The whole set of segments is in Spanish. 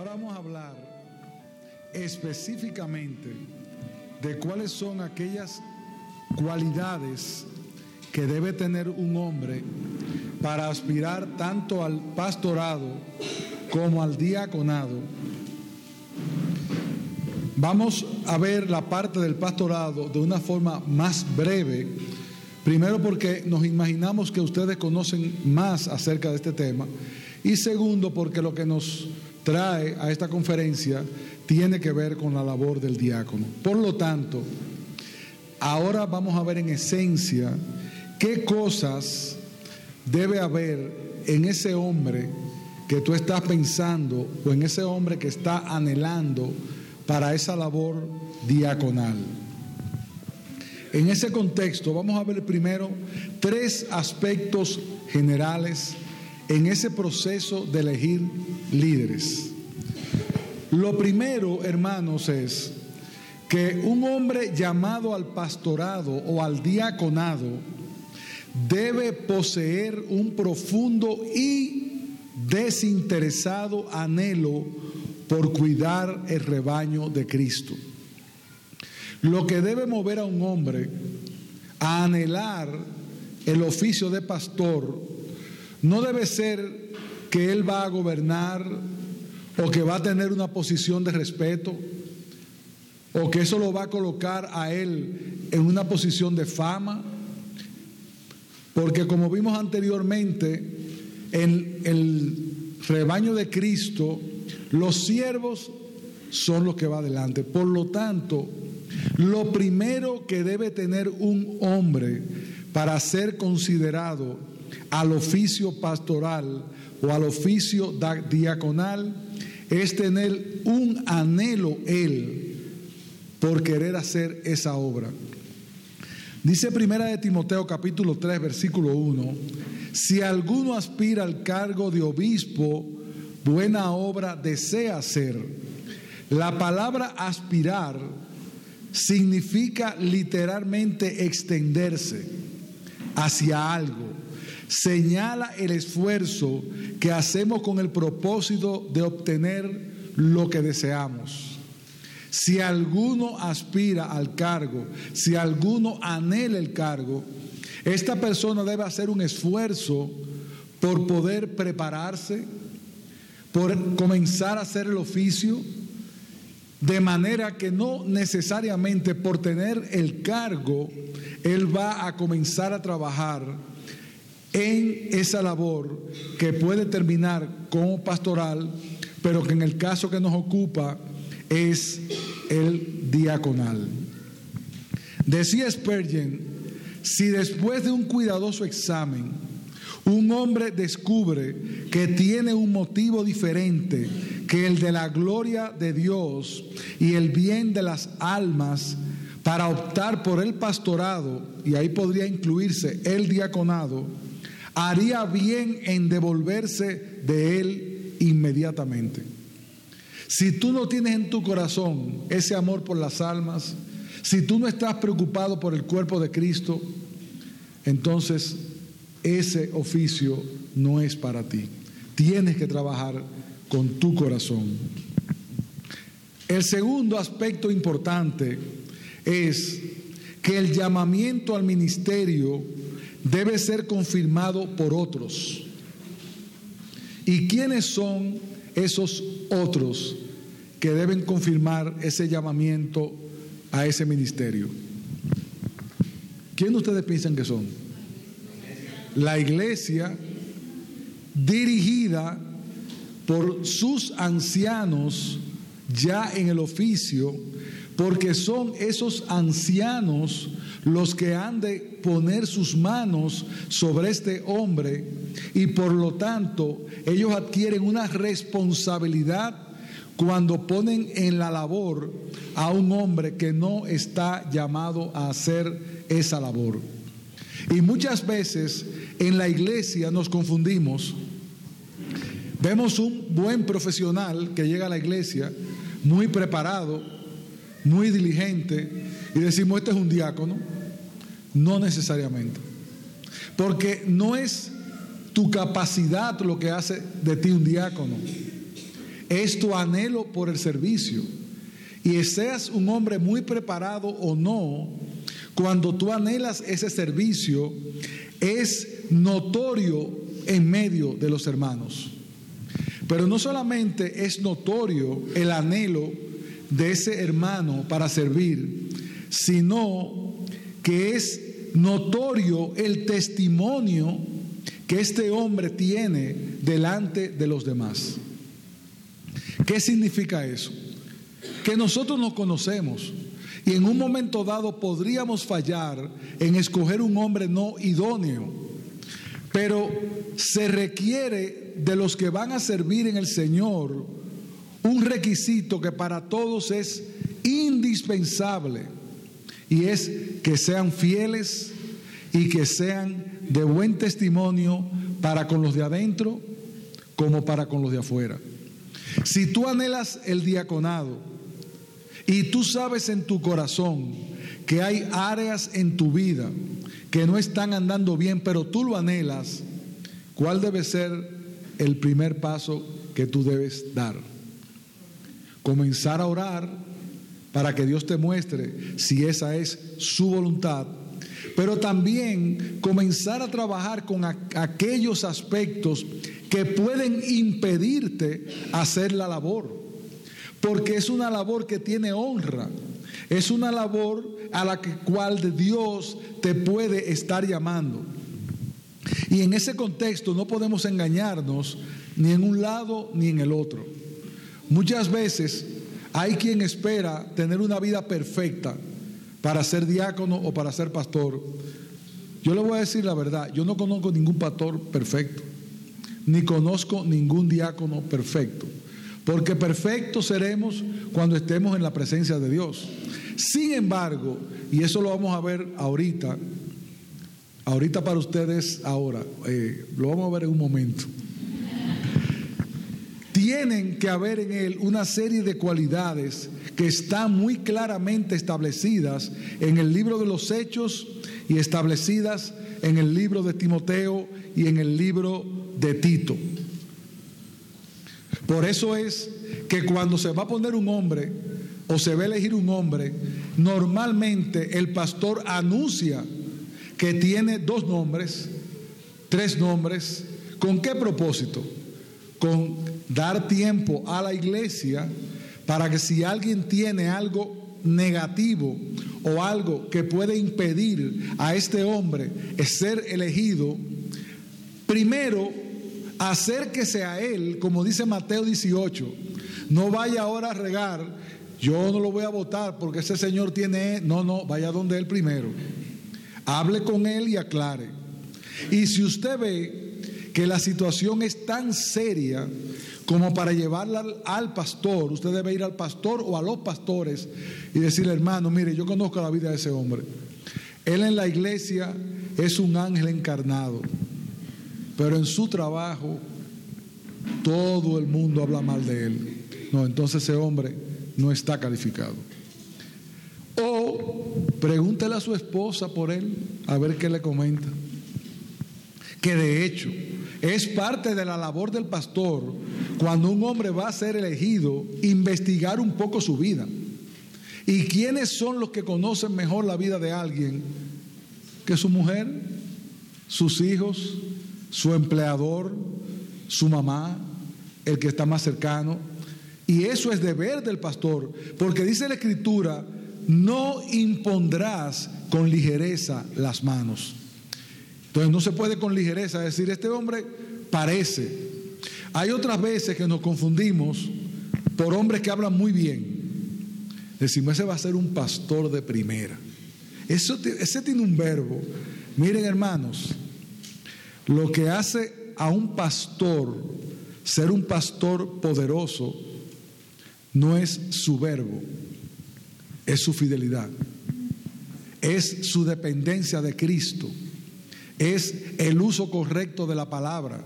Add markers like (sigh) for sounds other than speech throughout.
Ahora vamos a hablar específicamente de cuáles son aquellas cualidades que debe tener un hombre para aspirar tanto al pastorado como al diaconado. Vamos a ver la parte del pastorado de una forma más breve. Primero porque nos imaginamos que ustedes conocen más acerca de este tema. Y segundo porque lo que nos trae a esta conferencia tiene que ver con la labor del diácono. Por lo tanto, ahora vamos a ver en esencia qué cosas debe haber en ese hombre que tú estás pensando o en ese hombre que está anhelando para esa labor diaconal. En ese contexto vamos a ver primero tres aspectos generales en ese proceso de elegir líderes. Lo primero, hermanos, es que un hombre llamado al pastorado o al diaconado debe poseer un profundo y desinteresado anhelo por cuidar el rebaño de Cristo. Lo que debe mover a un hombre a anhelar el oficio de pastor no debe ser que él va a gobernar o que va a tener una posición de respeto o que eso lo va a colocar a él en una posición de fama. Porque como vimos anteriormente, en el rebaño de Cristo, los siervos son los que va adelante. Por lo tanto, lo primero que debe tener un hombre para ser considerado al oficio pastoral o al oficio diaconal es tener un anhelo él por querer hacer esa obra. Dice primera de Timoteo capítulo 3 versículo 1, si alguno aspira al cargo de obispo, buena obra desea hacer. La palabra aspirar significa literalmente extenderse hacia algo señala el esfuerzo que hacemos con el propósito de obtener lo que deseamos. Si alguno aspira al cargo, si alguno anhela el cargo, esta persona debe hacer un esfuerzo por poder prepararse, por comenzar a hacer el oficio, de manera que no necesariamente por tener el cargo, él va a comenzar a trabajar en esa labor que puede terminar como pastoral, pero que en el caso que nos ocupa es el diaconal. Decía Spurgeon, si después de un cuidadoso examen un hombre descubre que tiene un motivo diferente que el de la gloria de Dios y el bien de las almas para optar por el pastorado, y ahí podría incluirse el diaconado, haría bien en devolverse de él inmediatamente. Si tú no tienes en tu corazón ese amor por las almas, si tú no estás preocupado por el cuerpo de Cristo, entonces ese oficio no es para ti. Tienes que trabajar con tu corazón. El segundo aspecto importante es que el llamamiento al ministerio debe ser confirmado por otros. ¿Y quiénes son esos otros que deben confirmar ese llamamiento a ese ministerio? ¿Quién ustedes piensan que son? La iglesia dirigida por sus ancianos ya en el oficio, porque son esos ancianos los que han de poner sus manos sobre este hombre y por lo tanto ellos adquieren una responsabilidad cuando ponen en la labor a un hombre que no está llamado a hacer esa labor. Y muchas veces en la iglesia nos confundimos. Vemos un buen profesional que llega a la iglesia, muy preparado, muy diligente, y decimos, este es un diácono. No necesariamente. Porque no es tu capacidad lo que hace de ti un diácono. es tu anhelo por el servicio. Y seas un hombre muy preparado o no, cuando tú anhelas ese servicio, es notorio en medio de los hermanos. Pero no solamente es notorio el anhelo de ese hermano para servir, sino que es notorio el testimonio que este hombre tiene delante de los demás. ¿Qué significa eso? Que nosotros nos conocemos y en un momento dado podríamos fallar en escoger un hombre no idóneo, pero se requiere de los que van a servir en el Señor un requisito que para todos es indispensable y es que sean fieles y que sean de buen testimonio para con los de adentro como para con los de afuera. Si tú anhelas el diaconado y tú sabes en tu corazón que hay áreas en tu vida que no están andando bien, pero tú lo anhelas, ¿cuál debe ser el primer paso que tú debes dar? Comenzar a orar para que Dios te muestre si esa es su voluntad pero también comenzar a trabajar con aquellos aspectos que pueden impedirte hacer la labor, porque es una labor que tiene honra, es una labor a la cual Dios te puede estar llamando. Y en ese contexto no podemos engañarnos ni en un lado ni en el otro. Muchas veces hay quien espera tener una vida perfecta para ser diácono o para ser pastor. Yo le voy a decir la verdad, yo no conozco ningún pastor perfecto, ni conozco ningún diácono perfecto, porque perfectos seremos cuando estemos en la presencia de Dios. Sin embargo, y eso lo vamos a ver ahorita, ahorita para ustedes ahora, eh, lo vamos a ver en un momento tienen que haber en él una serie de cualidades que están muy claramente establecidas en el libro de los Hechos y establecidas en el libro de Timoteo y en el libro de Tito. Por eso es que cuando se va a poner un hombre o se va a elegir un hombre, normalmente el pastor anuncia que tiene dos nombres, tres nombres, ¿con qué propósito? Con dar tiempo a la iglesia para que si alguien tiene algo negativo o algo que puede impedir a este hombre ser elegido, primero acérquese a él, como dice Mateo 18, no vaya ahora a regar, yo no lo voy a votar porque ese señor tiene, no, no, vaya donde él primero, hable con él y aclare. Y si usted ve que la situación es tan seria, como para llevarla al, pastor, usted debe ir al pastor o a los pastores y decirle, hermano, mire, yo conozco la vida de ese hombre. Él en la iglesia es un ángel encarnado, pero en su trabajo todo el mundo habla mal de él. No, entonces ese hombre no está calificado. O pregúntele a su esposa por él, a ver qué le comenta. Que de hecho es parte de la labor del pastor cuando un hombre va a ser elegido, investigar un poco su vida. ¿Y quiénes son los que conocen mejor la vida de alguien que su mujer, sus hijos, su empleador, su mamá, el que está más cercano? Y eso es deber del pastor, porque dice la escritura, no impondrás con ligereza las manos. Entonces no se puede con ligereza decir, este hombre parece. Hay otras veces que nos confundimos por hombres que hablan muy bien. Decimos, ese va a ser un pastor de primera. Eso, ese tiene un verbo. Miren hermanos, lo que hace a un pastor ser un pastor poderoso no es su verbo, es su fidelidad, es su dependencia de Cristo es el uso correcto de la palabra,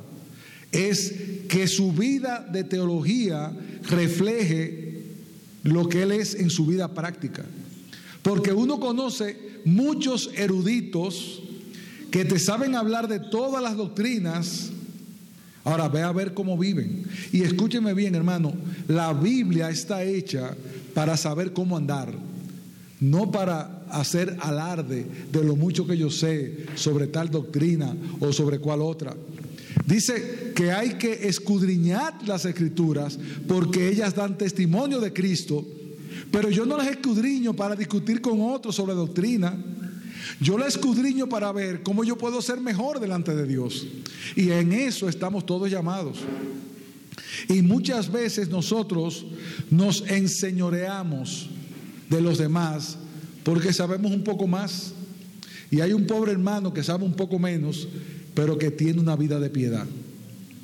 es que su vida de teología refleje lo que él es en su vida práctica. Porque uno conoce muchos eruditos que te saben hablar de todas las doctrinas. Ahora ve a ver cómo viven. Y escúcheme bien, hermano, la Biblia está hecha para saber cómo andar, no para hacer alarde de lo mucho que yo sé sobre tal doctrina o sobre cual otra. Dice que hay que escudriñar las escrituras porque ellas dan testimonio de Cristo, pero yo no las escudriño para discutir con otros sobre doctrina. Yo las escudriño para ver cómo yo puedo ser mejor delante de Dios. Y en eso estamos todos llamados. Y muchas veces nosotros nos enseñoreamos de los demás porque sabemos un poco más. Y hay un pobre hermano que sabe un poco menos, pero que tiene una vida de piedad.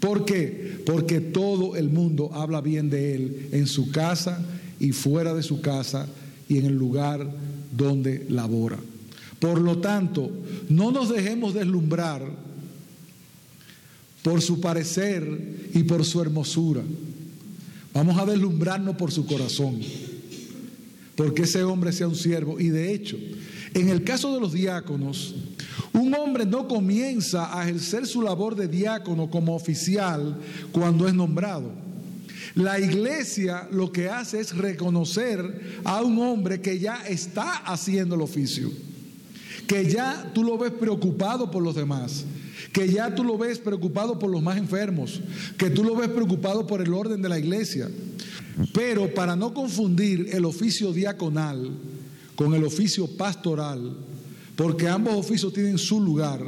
¿Por qué? Porque todo el mundo habla bien de él en su casa y fuera de su casa y en el lugar donde labora. Por lo tanto, no nos dejemos deslumbrar por su parecer y por su hermosura. Vamos a deslumbrarnos por su corazón, porque ese hombre sea un siervo. Y de hecho, en el caso de los diáconos, un hombre no comienza a ejercer su labor de diácono como oficial cuando es nombrado. La iglesia lo que hace es reconocer a un hombre que ya está haciendo el oficio, que ya tú lo ves preocupado por los demás, que ya tú lo ves preocupado por los más enfermos, que tú lo ves preocupado por el orden de la iglesia. Pero para no confundir el oficio diaconal con el oficio pastoral, porque ambos oficios tienen su lugar,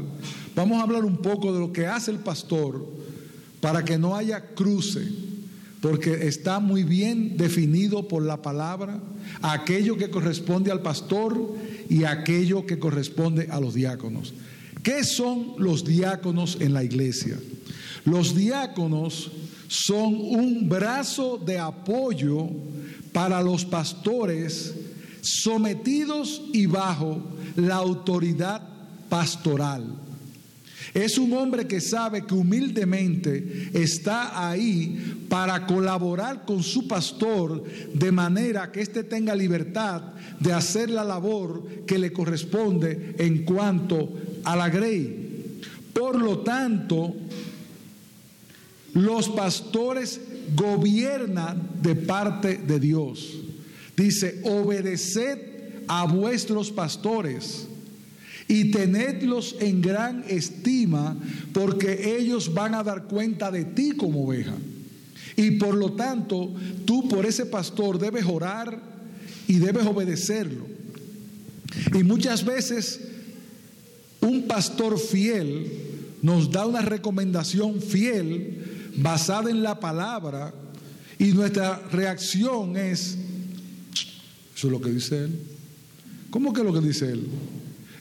vamos a hablar un poco de lo que hace el pastor para que no haya cruce, porque está muy bien definido por la palabra aquello que corresponde al pastor y aquello que corresponde a los diáconos. ¿Qué son los diáconos en la iglesia? Los diáconos son un brazo de apoyo para los pastores sometidos y bajo la autoridad pastoral. Es un hombre que sabe que humildemente está ahí para colaborar con su pastor de manera que éste tenga libertad de hacer la labor que le corresponde en cuanto a la grey. Por lo tanto, los pastores gobiernan de parte de Dios. Dice, obedeced a vuestros pastores y tenedlos en gran estima porque ellos van a dar cuenta de ti como oveja. Y por lo tanto, tú por ese pastor debes orar y debes obedecerlo. Y muchas veces un pastor fiel nos da una recomendación fiel basada en la palabra y nuestra reacción es, eso es lo que dice él. ¿Cómo que es lo que dice él?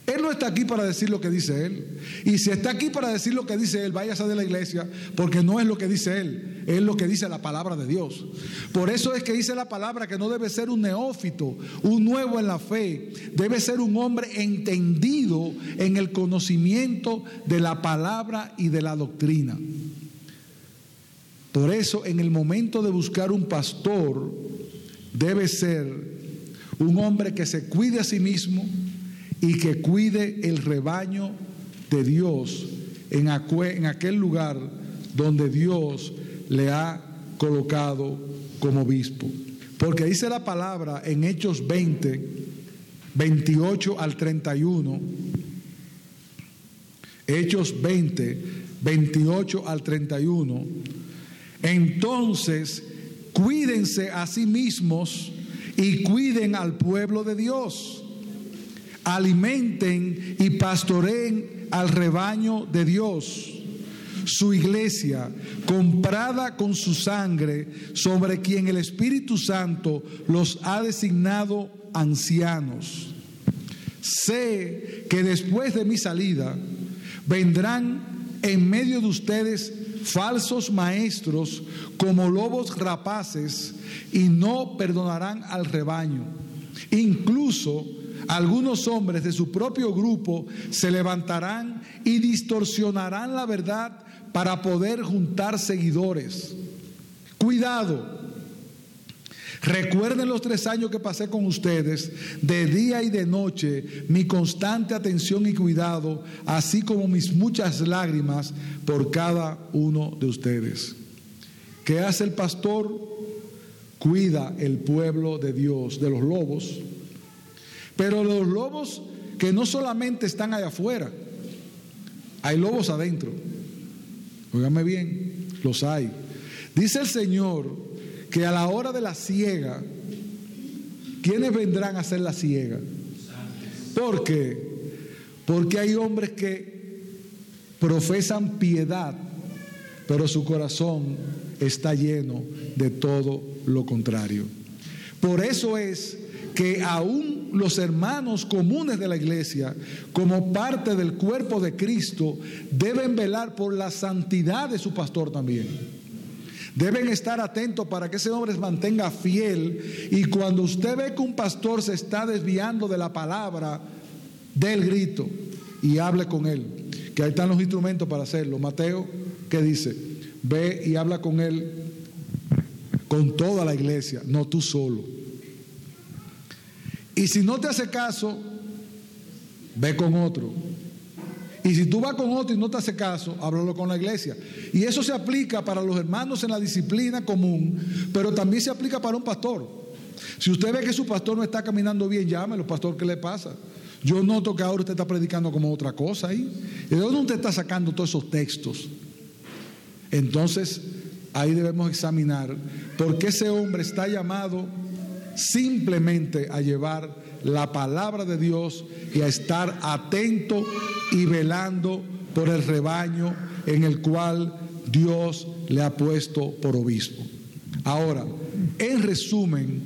Él no está aquí para decir lo que dice Él. Y si está aquí para decir lo que dice Él, váyase de la iglesia, porque no es lo que dice Él, es lo que dice la palabra de Dios. Por eso es que dice la palabra que no debe ser un neófito, un nuevo en la fe, debe ser un hombre entendido en el conocimiento de la palabra y de la doctrina. Por eso en el momento de buscar un pastor, debe ser un hombre que se cuide a sí mismo, y que cuide el rebaño de Dios en, aquel lugar donde Dios le ha colocado como obispo. Porque dice la palabra en Hechos 20, 28 al 31, Hechos 20, 28 al 31, entonces cuídense a sí mismos y cuiden al pueblo de Dios alimenten y pastoreen al rebaño de Dios, su iglesia, comprada con su sangre, sobre quien el Espíritu Santo los ha designado ancianos. Sé que después de mi salida vendrán en medio de ustedes falsos maestros como lobos rapaces y no perdonarán al rebaño. Incluso algunos hombres de su propio grupo se levantarán y distorsionarán la verdad para poder juntar seguidores. Cuidado. Recuerden los tres años que pasé con ustedes, de día y de noche, mi constante atención y cuidado, así como mis muchas lágrimas por cada uno de ustedes. ¿Qué hace el pastor? cuida el pueblo de Dios de los lobos, pero los lobos que no solamente están allá afuera, hay lobos adentro. Óigame bien, los hay. Dice el Señor que a la hora de la ciega, ¿quiénes vendrán a hacer la ciega? ¿Por qué? Porque hay hombres que profesan piedad, pero su corazón está lleno de todo lo contrario. Por eso es que aún los hermanos comunes de la iglesia, como parte del cuerpo de Cristo, deben velar por la santidad de su pastor también. Deben estar atentos para que ese hombre se mantenga fiel y cuando usted ve que un pastor se está desviando de la palabra, del grito y hable con él. Que ahí están los instrumentos para hacerlo. Mateo, ¿qué dice? Ve y habla con él, con toda la iglesia, no tú solo. Y si no te hace caso, ve con otro. Y si tú vas con otro y no te hace caso, háblalo con la iglesia. Y eso se aplica para los hermanos en la disciplina común, pero también se aplica para un pastor. Si usted ve que su pastor no está caminando bien, llámelo, pastor, ¿qué le pasa? Yo noto que ahora usted está predicando como otra cosa ahí. ¿De dónde usted está sacando todos esos textos? Entonces, ahí debemos examinar por qué ese hombre está llamado simplemente a llevar la palabra de Dios y a estar atento y velando por el rebaño en el cual Dios le ha puesto por obispo. Ahora, en resumen,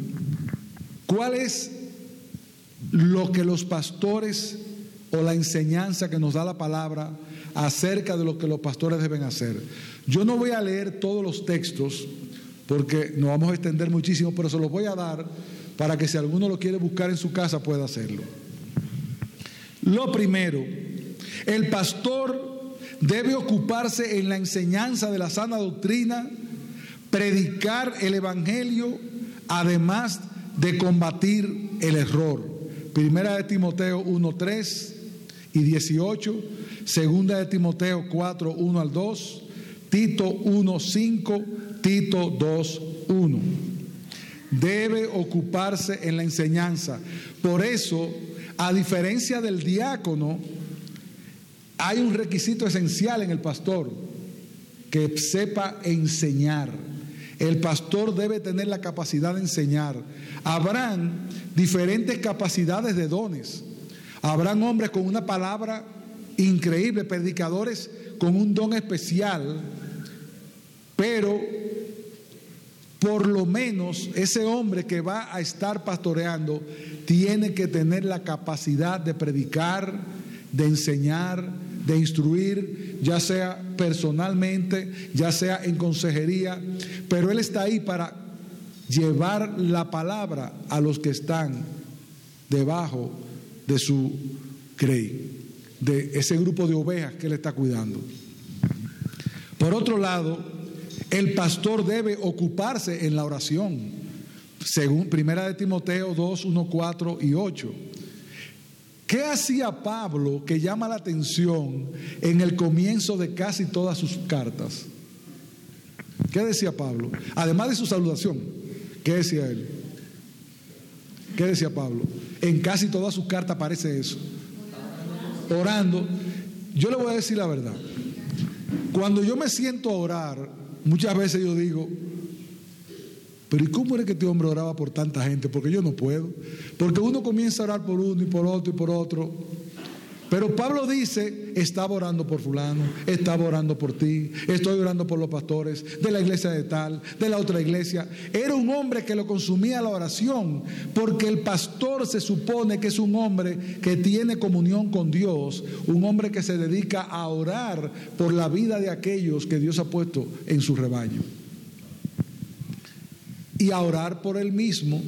¿cuál es lo que los pastores o la enseñanza que nos da la palabra acerca de lo que los pastores deben hacer? Yo no voy a leer todos los textos porque nos vamos a extender muchísimo, pero se los voy a dar para que si alguno lo quiere buscar en su casa pueda hacerlo. Lo primero, el pastor debe ocuparse en la enseñanza de la sana doctrina, predicar el Evangelio, además de combatir el error. Primera de Timoteo 1.3 y 18, segunda de Timoteo 4, 1 al 2, Tito 1.5, Tito 2.1. Debe ocuparse en la enseñanza. Por eso, a diferencia del diácono, hay un requisito esencial en el pastor, que sepa enseñar. El pastor debe tener la capacidad de enseñar. Habrán diferentes capacidades de dones. Habrán hombres con una palabra increíble, predicadores con un don especial, pero por lo menos ese hombre que va a estar pastoreando tiene que tener la capacidad de predicar, de enseñar, de instruir, ya sea personalmente, ya sea en consejería, pero Él está ahí para llevar la palabra a los que están debajo de su crey, de ese grupo de ovejas que Él está cuidando. Por otro lado, el pastor debe ocuparse en la oración, según Primera de Timoteo 2, 1, 4 y 8. ¿Qué hacía Pablo que llama la atención en el comienzo de casi todas sus cartas? ¿Qué decía Pablo? Además de su saludación, ¿qué decía él? ¿Qué decía Pablo? En casi todas sus cartas aparece eso. Orando. Yo le voy a decir la verdad. Cuando yo me siento a orar, muchas veces yo digo, pero ¿y cómo era que este hombre oraba por tanta gente? Porque yo no puedo. Porque uno comienza a orar por uno y por otro y por otro. Pero Pablo dice, estaba orando por fulano, estaba orando por ti, estoy orando por los pastores de la iglesia de tal, de la otra iglesia. Era un hombre que lo consumía la oración, porque el pastor se supone que es un hombre que tiene comunión con Dios, un hombre que se dedica a orar por la vida de aquellos que Dios ha puesto en su rebaño y a orar por él mismo.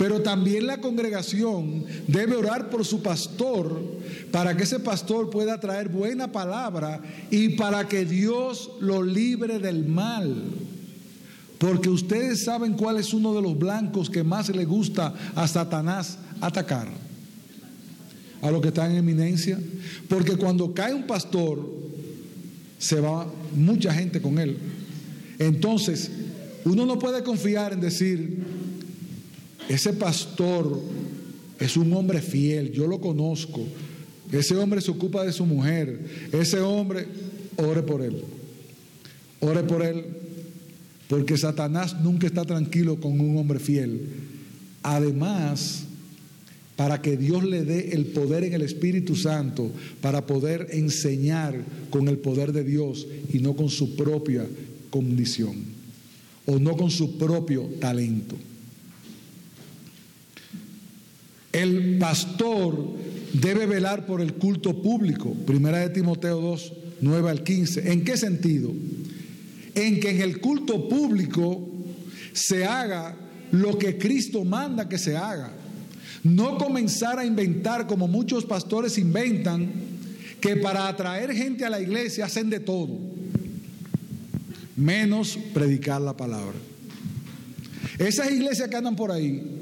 Pero también la congregación debe orar por su pastor para que ese pastor pueda traer buena palabra y para que Dios lo libre del mal. Porque ustedes saben cuál es uno de los blancos que más le gusta a Satanás atacar. A lo que está en eminencia. Porque cuando cae un pastor, se va mucha gente con él. Entonces, uno no puede confiar en decir, ese pastor es un hombre fiel, yo lo conozco, ese hombre se ocupa de su mujer, ese hombre, ore por él, ore por él, porque Satanás nunca está tranquilo con un hombre fiel. Además, para que Dios le dé el poder en el Espíritu Santo para poder enseñar con el poder de Dios y no con su propia condición o no con su propio talento. El pastor debe velar por el culto público. Primera de Timoteo 2, 9 al 15. ¿En qué sentido? En que en el culto público se haga lo que Cristo manda que se haga. No comenzar a inventar como muchos pastores inventan, que para atraer gente a la iglesia hacen de todo, menos predicar la palabra. Esas iglesias que andan por ahí,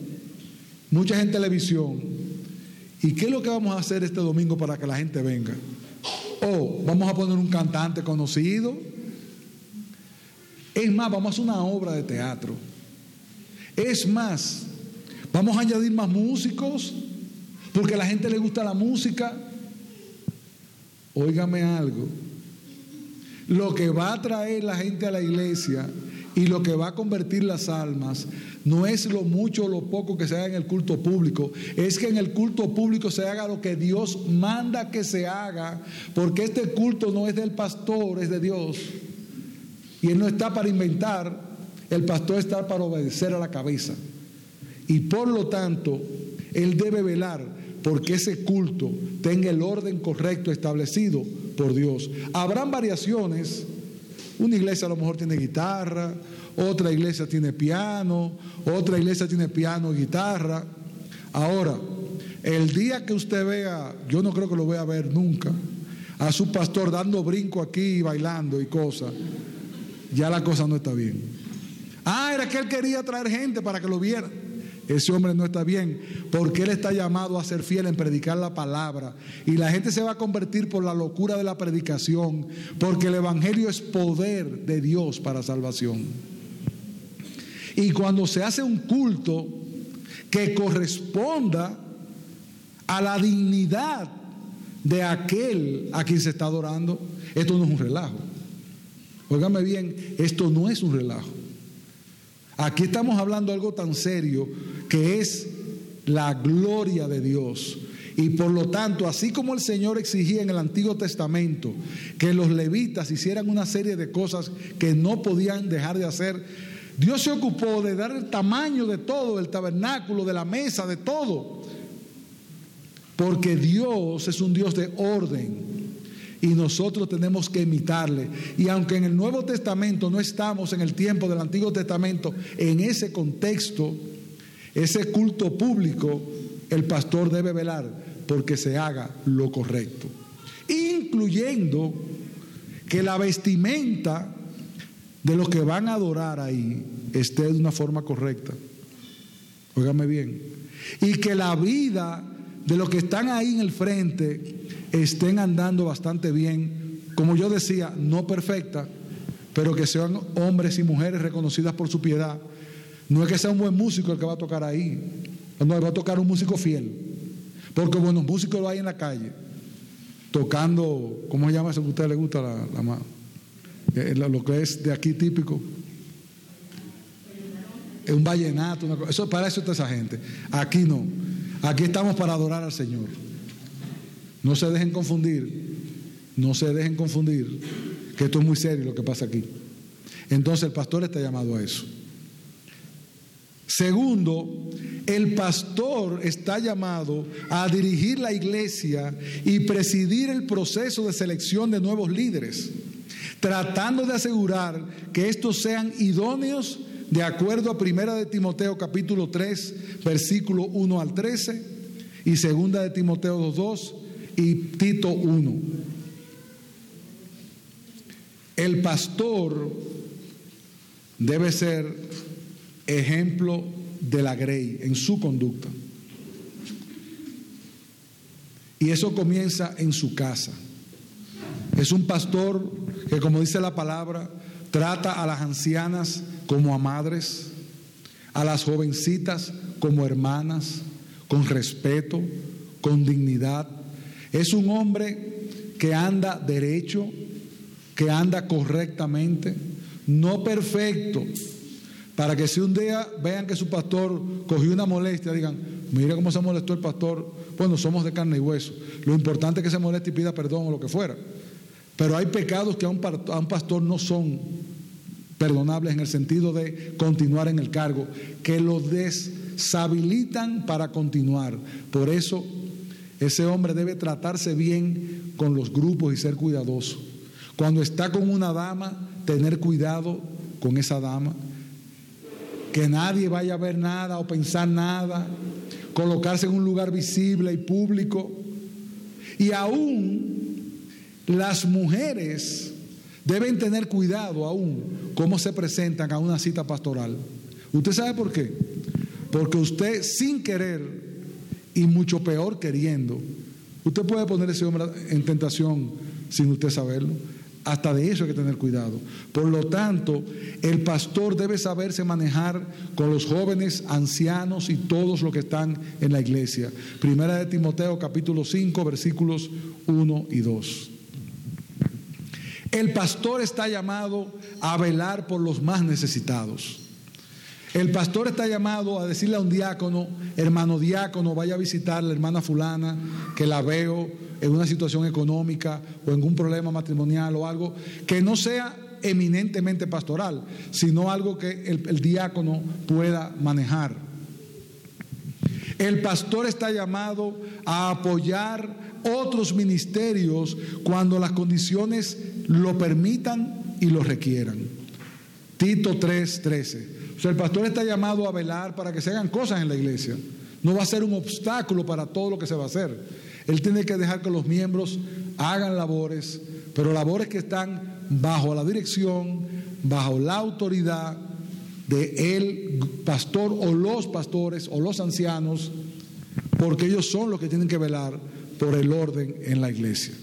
mucha gente en televisión, ¿y qué es lo que vamos a hacer este domingo para que la gente venga? O vamos a poner un cantante conocido. Es más, vamos a hacer una obra de teatro. Es más, Vamos a añadir más músicos porque a la gente le gusta la música. Óigame algo. Lo que va a traer la gente a la iglesia y lo que va a convertir las almas no es lo mucho o lo poco que se haga en el culto público, es que en el culto público se haga lo que Dios manda que se haga, porque este culto no es del pastor, es de Dios. Y Él no está para inventar, el pastor está para obedecer a la cabeza. Y por lo tanto, Él debe velar porque ese culto tenga el orden correcto establecido por Dios. Habrán variaciones. Una iglesia a lo mejor tiene guitarra, otra iglesia tiene piano, otra iglesia tiene piano y guitarra. Ahora, el día que usted vea, yo no creo que lo voy a ver nunca, a su pastor dando brinco aquí, bailando y cosas, ya la cosa no está bien. Ah, era que él quería traer gente para que lo vieran. Ese hombre no está bien porque él está llamado a ser fiel en predicar la palabra. Y la gente se va a convertir por la locura de la predicación, porque el Evangelio es poder de Dios para salvación. Y cuando se hace un culto que corresponda a la dignidad de aquel a quien se está adorando, esto no es un relajo. Óigame bien, esto no es un relajo. Aquí estamos hablando de algo tan serio que es la gloria de Dios. Y por lo tanto, así como el Señor exigía en el Antiguo Testamento que los levitas hicieran una serie de cosas que no podían dejar de hacer, Dios se ocupó de dar el tamaño de todo, del tabernáculo, de la mesa, de todo. Porque Dios es un Dios de orden y nosotros tenemos que imitarle. Y aunque en el Nuevo Testamento no estamos en el tiempo del Antiguo Testamento, en ese contexto, ese culto público, el pastor debe velar porque se haga lo correcto, incluyendo que la vestimenta de los que van a adorar ahí esté de una forma correcta. Óigame bien. Y que la vida de los que están ahí en el frente estén andando bastante bien, como yo decía, no perfecta, pero que sean hombres y mujeres reconocidas por su piedad. No es que sea un buen músico el que va a tocar ahí, no, va a tocar un músico fiel, porque buenos músicos lo hay en la calle, tocando, ¿cómo se llama eso a usted le gusta? La, eh, lo que es de aquí típico. Un vallenato, eso, para eso está esa gente. Aquí no. Aquí estamos para adorar al Señor. No se dejen confundir, no se dejen confundir, que esto es muy serio lo que pasa aquí. Entonces el pastor está llamado a eso. Segundo, el pastor está llamado a dirigir la iglesia y presidir el proceso de selección de nuevos líderes, tratando de asegurar que estos sean idóneos de acuerdo a Primera de Timoteo capítulo 3, versículo 1 al 13 y Segunda de Timoteo 2, y Tito 1. El pastor debe ser ejemplo de la grey en su conducta. Y eso comienza en su casa. Es un pastor que, como dice la palabra, trata a las ancianas como a madres, a las jovencitas como hermanas, con respeto, con dignidad. Es un hombre que anda derecho, que anda correctamente, no perfecto, para que si un día vean que su pastor cogió una molestia, digan, mira cómo se molestó el pastor, bueno, somos de carne y hueso. Lo importante es que se moleste y pida perdón o lo que fuera. Pero hay pecados que a un, a un pastor no son perdonables en el sentido de continuar en el cargo, que lo deshabilitan para continuar. Por eso ese hombre debe tratarse bien con los grupos y ser cuidadoso. Cuando está con una dama, tener cuidado con esa dama que nadie vaya a ver nada o pensar nada, colocarse en un lugar visible y público. Y aún las mujeres deben tener cuidado aún cómo se presentan a una cita pastoral. ¿Usted sabe por qué? Porque usted sin querer y mucho peor queriendo, usted puede poner a ese hombre en tentación sin usted saberlo. Hasta de eso hay que tener cuidado. Por lo tanto, el pastor debe saberse manejar con los jóvenes, ancianos y todos los que están en la iglesia. Primera de Timoteo capítulo 5 versículos 1 y 2. El pastor está llamado a velar por los más necesitados. El pastor está llamado a decirle a un diácono, hermano diácono, vaya a visitar a la hermana fulana, que la veo en una situación económica o en un problema matrimonial o algo, que no sea eminentemente pastoral, sino algo que el, el diácono pueda manejar. El pastor está llamado a apoyar otros ministerios cuando las condiciones lo permitan y lo requieran. Tito 3:13. O sea, el pastor está llamado a velar para que se hagan cosas en la iglesia. No va a ser un obstáculo para todo lo que se va a hacer. Él tiene que dejar que los miembros hagan labores, pero labores que están bajo la dirección, bajo la autoridad de el pastor o los pastores o los ancianos, porque ellos son los que tienen que velar por el orden en la iglesia.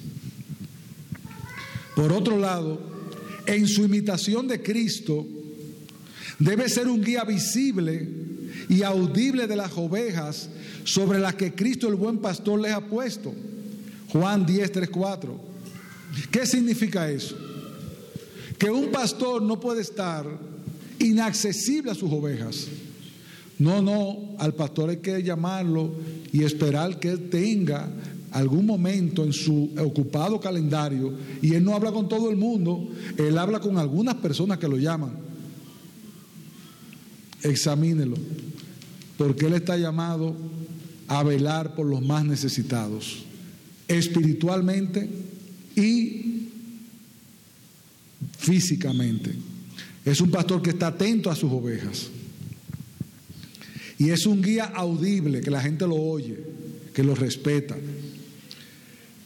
Por otro lado, en su imitación de Cristo, Debe ser un guía visible y audible de las ovejas sobre las que Cristo el buen pastor les ha puesto. Juan 10, 3, 4. ¿Qué significa eso? Que un pastor no puede estar inaccesible a sus ovejas. No, no, al pastor hay que llamarlo y esperar que él tenga algún momento en su ocupado calendario, y él no habla con todo el mundo, él habla con algunas personas que lo llaman examínelo, porque Él está llamado a velar por los más necesitados, espiritualmente y físicamente. Es un pastor que está atento a sus ovejas. Y es un guía audible, que la gente lo oye, que lo respeta.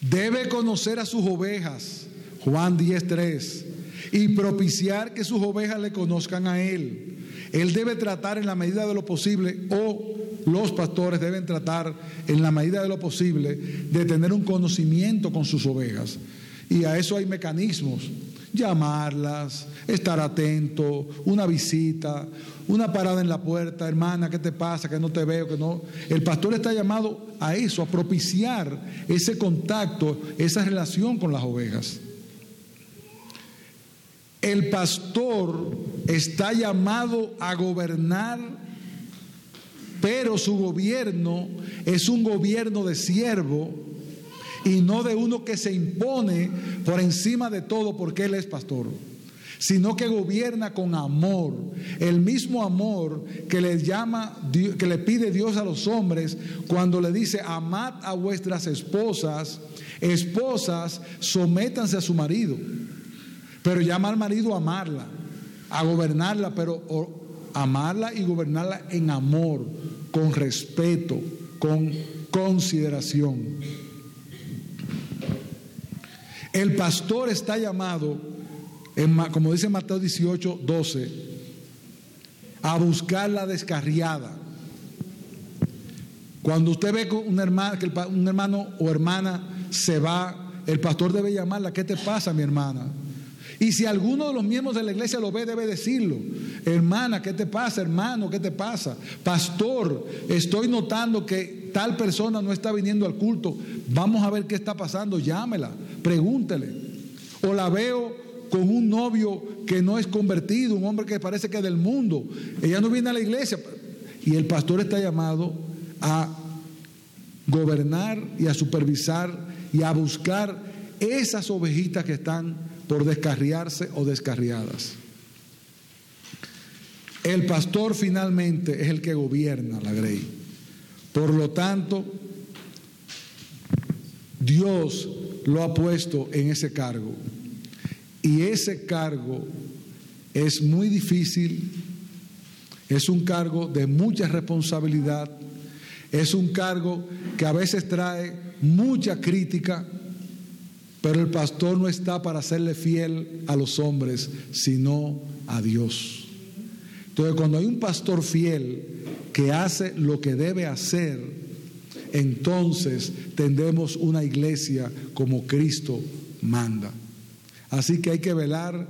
Debe conocer a sus ovejas, Juan 10.3, y propiciar que sus ovejas le conozcan a Él. Él debe tratar en la medida de lo posible, o los pastores deben tratar en la medida de lo posible, de tener un conocimiento con sus ovejas. Y a eso hay mecanismos. Llamarlas, estar atento, una visita, una parada en la puerta, hermana, ¿qué te pasa? Que no te veo, que no. El pastor está llamado a eso, a propiciar ese contacto, esa relación con las ovejas. El pastor está llamado a gobernar, pero su gobierno es un gobierno de siervo y no de uno que se impone por encima de todo porque él es pastor, sino que gobierna con amor, el mismo amor que le llama que le pide Dios a los hombres cuando le dice amad a vuestras esposas, esposas, sométanse a su marido. Pero llama al marido a amarla, a gobernarla, pero amarla y gobernarla en amor, con respeto, con consideración. El pastor está llamado, como dice Mateo 18, 12, a buscar la descarriada. Cuando usted ve que un hermano, que un hermano o hermana se va, el pastor debe llamarla, ¿qué te pasa mi hermana? Y si alguno de los miembros de la iglesia lo ve, debe decirlo. Hermana, ¿qué te pasa? Hermano, ¿qué te pasa? Pastor, estoy notando que tal persona no está viniendo al culto. Vamos a ver qué está pasando. Llámela, pregúntele. O la veo con un novio que no es convertido, un hombre que parece que es del mundo. Ella no viene a la iglesia. Y el pastor está llamado a gobernar y a supervisar y a buscar esas ovejitas que están por descarriarse o descarriadas. El pastor finalmente es el que gobierna la grey. Por lo tanto, Dios lo ha puesto en ese cargo. Y ese cargo es muy difícil, es un cargo de mucha responsabilidad, es un cargo que a veces trae mucha crítica, pero el pastor no está para serle fiel a los hombres, sino a Dios. Entonces, cuando hay un pastor fiel que hace lo que debe hacer, entonces tendremos una iglesia como Cristo manda. Así que hay que velar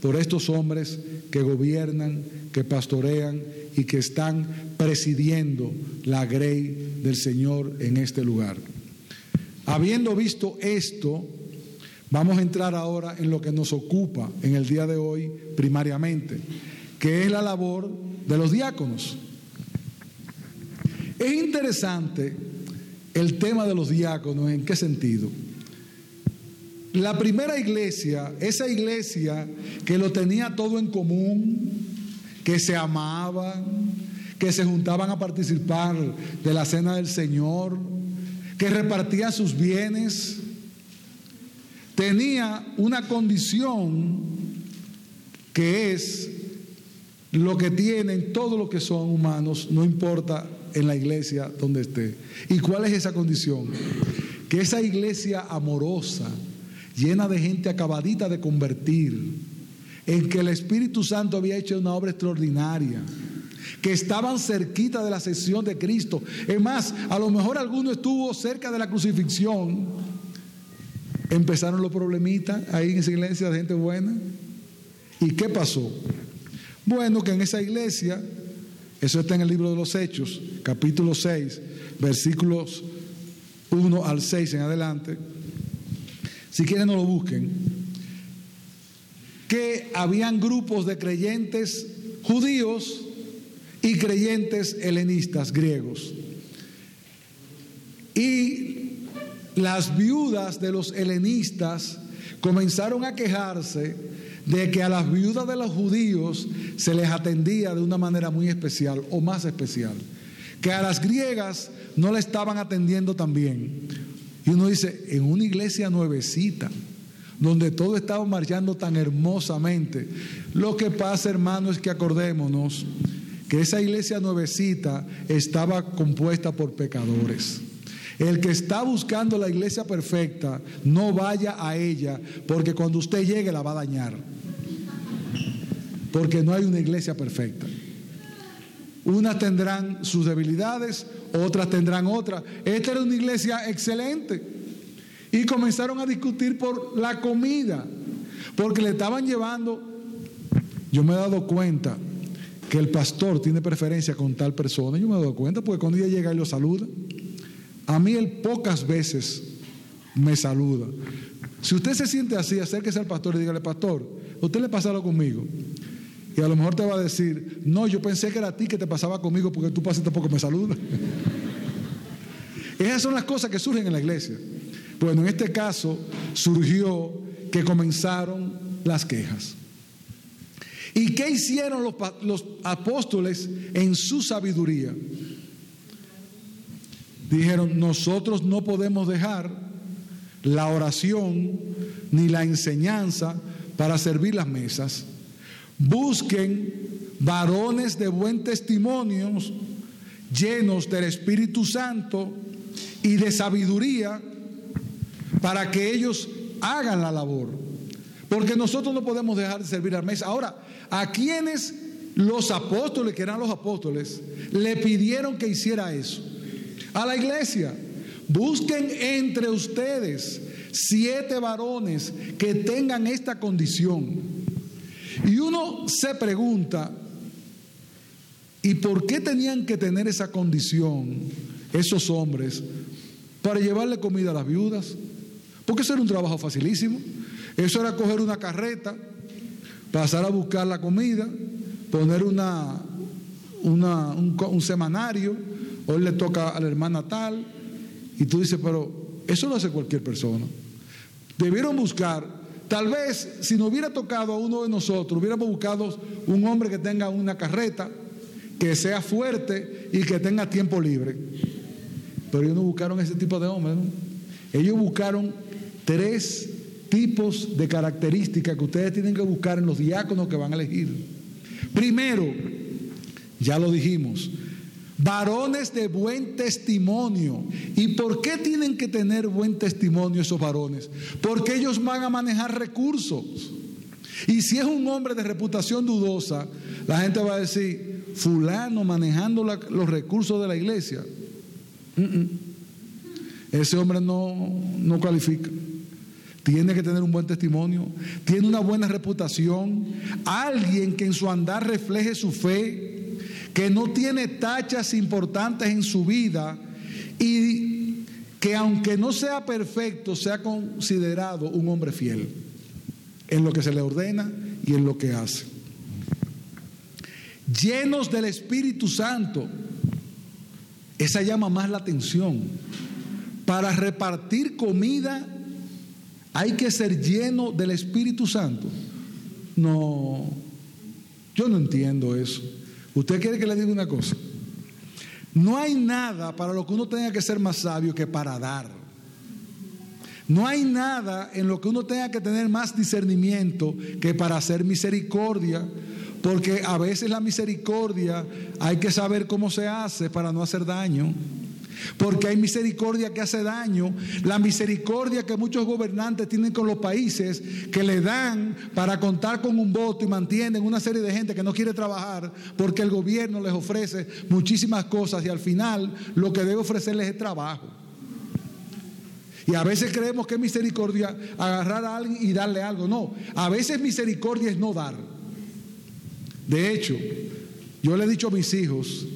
por estos hombres que gobiernan, que pastorean y que están presidiendo la grey del Señor en este lugar. Habiendo visto esto, vamos a entrar ahora en lo que nos ocupa en el día de hoy primariamente, que es la labor de los diáconos. Es interesante el tema de los diáconos, ¿en qué sentido? La primera iglesia, esa iglesia que lo tenía todo en común, que se amaban, que se juntaban a participar de la cena del Señor, que repartía sus bienes, tenía una condición que es lo que tienen todos los que son humanos, no importa en la iglesia donde esté. ¿Y cuál es esa condición? Que esa iglesia amorosa, llena de gente acabadita de convertir, en que el Espíritu Santo había hecho una obra extraordinaria, que estaban cerquita de la sesión de Cristo. Es más, a lo mejor alguno estuvo cerca de la crucifixión. Empezaron los problemitas ahí en esa iglesia de gente buena. ¿Y qué pasó? Bueno, que en esa iglesia, eso está en el libro de los Hechos, capítulo 6, versículos 1 al 6 en adelante. Si quieren no lo busquen. Que habían grupos de creyentes judíos y creyentes helenistas griegos. Y las viudas de los helenistas comenzaron a quejarse de que a las viudas de los judíos se les atendía de una manera muy especial o más especial, que a las griegas no le estaban atendiendo tan bien. Y uno dice, en una iglesia nuevecita, donde todo estaba marchando tan hermosamente, lo que pasa, hermano, es que acordémonos que esa iglesia nuevecita estaba compuesta por pecadores. El que está buscando la iglesia perfecta, no vaya a ella, porque cuando usted llegue la va a dañar. Porque no hay una iglesia perfecta. Unas tendrán sus debilidades, otras tendrán otras. Esta era una iglesia excelente. Y comenzaron a discutir por la comida, porque le estaban llevando, yo me he dado cuenta que el pastor tiene preferencia con tal persona, yo me he dado cuenta, porque cuando ella llega y lo saluda, a mí él pocas veces me saluda. Si usted se siente así, acérquese al pastor y dígale, pastor, usted le pasa algo conmigo. Y a lo mejor te va a decir, no, yo pensé que era a ti que te pasaba conmigo porque tú pasas tampoco me saludas. (laughs) Esas son las cosas que surgen en la iglesia. Bueno, en este caso surgió que comenzaron las quejas. ¿Y qué hicieron los, los apóstoles en su sabiduría? Dijeron, nosotros no podemos dejar la oración ni la enseñanza para servir las mesas Busquen varones de buen testimonio, llenos del Espíritu Santo y de sabiduría, para que ellos hagan la labor. Porque nosotros no podemos dejar de servir al mesa. Ahora, ¿a quienes los apóstoles, que eran los apóstoles, le pidieron que hiciera eso? A la iglesia. Busquen entre ustedes siete varones que tengan esta condición. Y uno se pregunta, ¿y por qué tenían que tener esa condición esos hombres para llevarle comida a las viudas? Porque eso era un trabajo facilísimo. Eso era coger una carreta, pasar a buscar la comida, poner una, un, semanario, hoy le toca a la hermana tal, y tú dices, pero eso lo hace cualquier persona. Debieron buscar, tal vez si no hubiera tocado a uno de nosotros, hubiéramos buscado un hombre que tenga una carreta, que sea fuerte y que tenga tiempo libre. Pero ellos no buscaron ese tipo de hombres, Ellos buscaron tres tipos de características que ustedes tienen que buscar en los diáconos que van a elegir. Primero, ya lo dijimos, varones de buen testimonio. ¿Y por qué tienen que tener buen testimonio esos varones? Porque ellos van a manejar recursos. Y si es un hombre de reputación dudosa, la gente va a decir, fulano manejando los recursos de la iglesia. Ese hombre no, no califica. Tiene que tener un buen testimonio, tiene una buena reputación, alguien que en su andar refleje su fe, que no tiene tachas importantes en su vida y que aunque no sea perfecto, sea considerado un hombre fiel en lo que se le ordena y en lo que hace. Llenos del Espíritu Santo, esa llama más la atención, para repartir comida hay que ser lleno del Espíritu Santo. No, yo no entiendo eso. ¿Usted quiere que le diga una cosa? No hay nada para lo que uno tenga que ser más sabio que para dar. No hay nada en lo que uno tenga que tener más discernimiento que para hacer misericordia, porque a veces la misericordia hay que saber cómo se hace para no hacer daño. Porque hay misericordia que hace daño, la misericordia que muchos gobernantes tienen con los países que le dan para contar con un voto y mantienen una serie de gente que no quiere trabajar porque el gobierno les ofrece muchísimas cosas y al final lo que debe ofrecerles es trabajo. Y a veces creemos que es misericordia agarrar a alguien y darle algo. No, a veces misericordia es no dar. De hecho, yo le he dicho a mis hijos,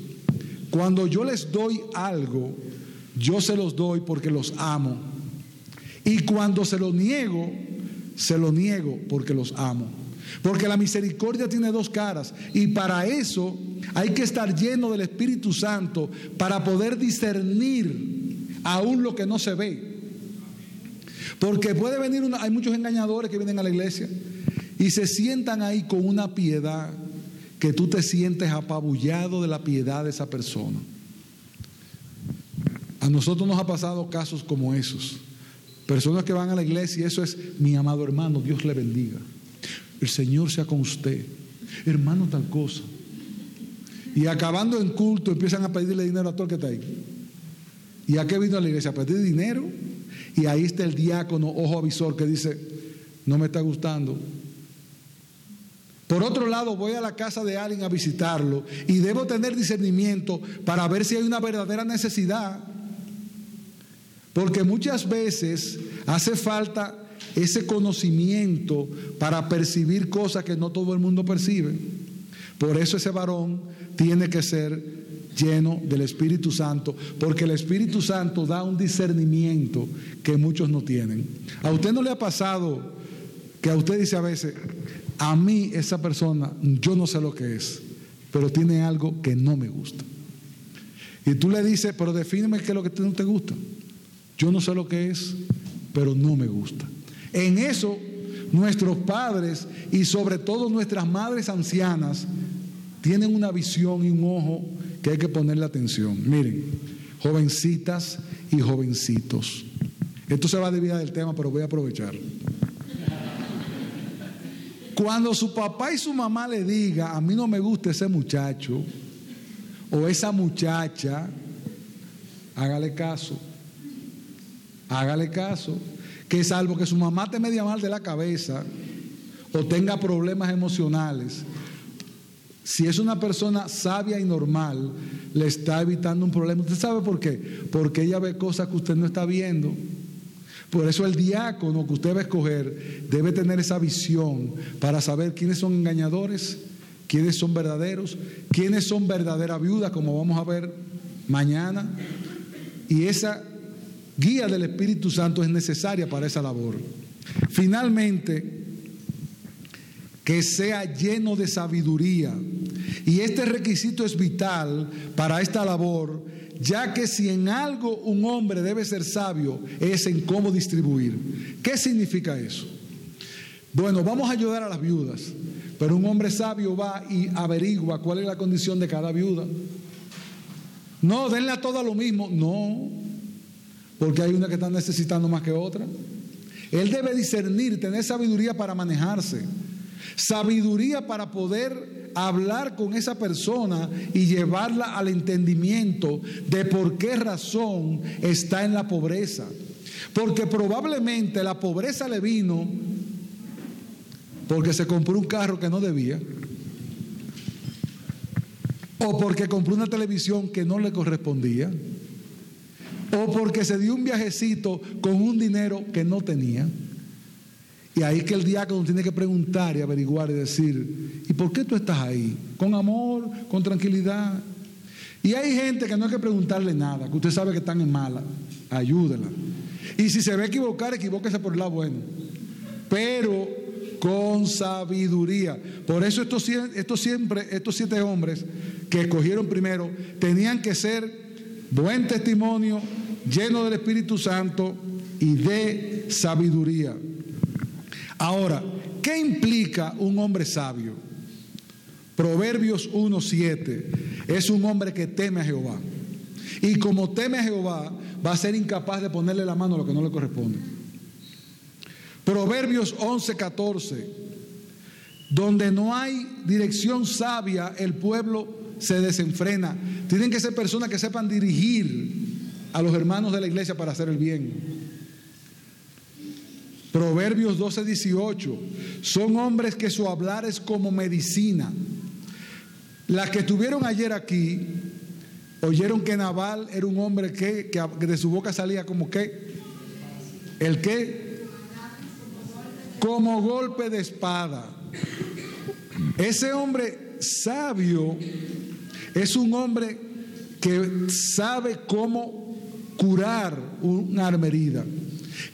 cuando yo les doy algo, yo se los doy porque los amo. Y cuando se lo niego, se lo niego porque los amo. Porque la misericordia tiene dos caras. Y para eso hay que estar lleno del Espíritu Santo para poder discernir aún lo que no se ve. Porque puede venir, hay muchos engañadores que vienen a la iglesia y se sientan ahí con una piedad que tú te sientes apabullado de la piedad de esa persona. A nosotros nos ha pasado casos como esos. Personas que van a la iglesia y eso es, mi amado hermano, Dios le bendiga. El Señor sea con usted. Hermano tal cosa. Y acabando en culto empiezan a pedirle dinero a todo el que está ahí. ¿Y a qué vino a la iglesia? A pedir dinero. Y ahí está el diácono, ojo avisor, que dice, no me está gustando, por otro lado, voy a la casa de alguien a visitarlo y debo tener discernimiento para ver si hay una verdadera necesidad. Porque muchas veces hace falta ese conocimiento para percibir cosas que no todo el mundo percibe. Por eso ese varón tiene que ser lleno del Espíritu Santo, porque el Espíritu Santo da un discernimiento que muchos no tienen. ¿A usted no le ha pasado que a usted dice a veces, a mí esa persona, yo no sé lo que es, pero tiene algo que no me gusta. Y tú le dices, pero defíneme qué es lo que no te gusta. Yo no sé lo que es, pero no me gusta. En eso, nuestros padres y sobre todo nuestras madres ancianas tienen una visión y un ojo que hay que ponerle atención. Miren, jovencitas y jovencitos. Esto se va a desviar del tema, pero voy a aprovechar. Cuando su papá y su mamá le diga, a mí no me gusta ese muchacho o esa muchacha, hágale caso. Hágale caso. Que salvo que su mamá te media mal de la cabeza o tenga problemas emocionales, si es una persona sabia y normal, le está evitando un problema. ¿Usted sabe por qué? Porque ella ve cosas que usted no está viendo. Por eso el diácono que usted va a escoger debe tener esa visión para saber quiénes son engañadores, quiénes son verdaderos, quiénes son verdaderas viudas, como vamos a ver mañana. Y esa guía del Espíritu Santo es necesaria para esa labor. Finalmente, que sea lleno de sabiduría. Y este requisito es vital para esta labor, ya que si en algo un hombre debe ser sabio, es en cómo distribuir. ¿Qué significa eso? Bueno, vamos a ayudar a las viudas, pero un hombre sabio va y averigua cuál es la condición de cada viuda. No, denle a todas lo mismo. No, porque hay una que está necesitando más que otra. Él debe discernir, tener sabiduría para manejarse, sabiduría para poder hablar con esa persona y llevarla al entendimiento de por qué razón está en la pobreza. Porque probablemente la pobreza le vino porque se compró un carro que no debía, o porque compró una televisión que no le correspondía o porque se dio un viajecito con un dinero que no tenía. Y ahí que el diácono tiene que preguntar y averiguar y decir, ¿y por qué tú estás ahí? Con amor, con tranquilidad. Y hay gente que no hay que preguntarle nada, que usted sabe que están en mala, ayúdela. Y si se ve equivocar, equivóquese por el lado bueno. Pero con sabiduría. Por eso estos, estos, siempre, estos siete hombres que escogieron primero tenían que ser buen testimonio, lleno del Espíritu Santo y de sabiduría. Ahora, ¿qué implica un hombre sabio? Proverbios 1.7 es un hombre que teme a Jehová. Y como teme a Jehová, va a ser incapaz de ponerle la mano a lo que no le corresponde. Proverbios 11.14, donde no hay dirección sabia, el pueblo se desenfrena. Tienen que ser personas que sepan dirigir a los hermanos de la iglesia para hacer el bien. Proverbios 12, 18. Son hombres que su hablar es como medicina. Las que estuvieron ayer aquí oyeron que Naval era un hombre que, que de su boca salía como que. ¿El qué? Como golpe de espada. Ese hombre sabio es un hombre que sabe cómo curar una herida,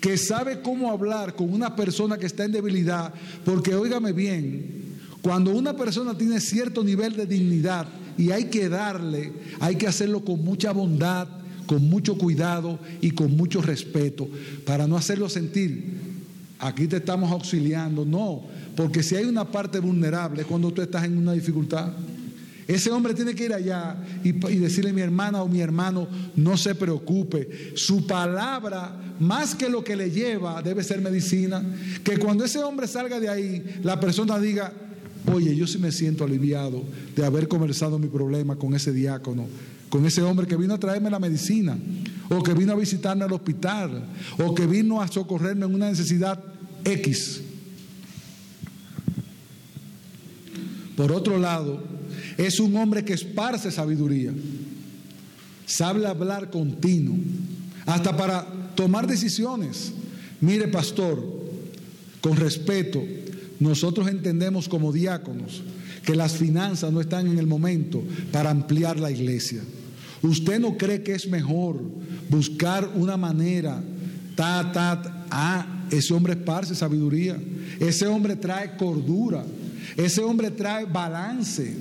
que sabe cómo hablar con una persona que está en debilidad, porque óigame bien, cuando una persona tiene cierto nivel de dignidad y hay que darle, hay que hacerlo con mucha bondad, con mucho cuidado y con mucho respeto, para no hacerlo sentir, aquí te estamos auxiliando, no, porque si hay una parte vulnerable cuando tú estás en una dificultad. Ese hombre tiene que ir allá y, decirle a mi hermana o mi hermano, no se preocupe. Su palabra, más que lo que le lleva, debe ser medicina. Que cuando ese hombre salga de ahí, la persona diga, oye, yo sí me siento aliviado de haber conversado mi problema con ese diácono, con ese hombre que vino a traerme la medicina, o que vino a visitarme al hospital, o que vino a socorrerme en una necesidad X. Por otro lado, es un hombre que esparce sabiduría. Sabe hablar continuo. Hasta para tomar decisiones. Mire, pastor, con respeto, nosotros entendemos como diáconos que las finanzas no están en el momento para ampliar la iglesia. ¿Usted no cree que es mejor buscar una manera, ta, ta, ah, ese hombre esparce sabiduría, ese hombre trae cordura, ese hombre trae balance.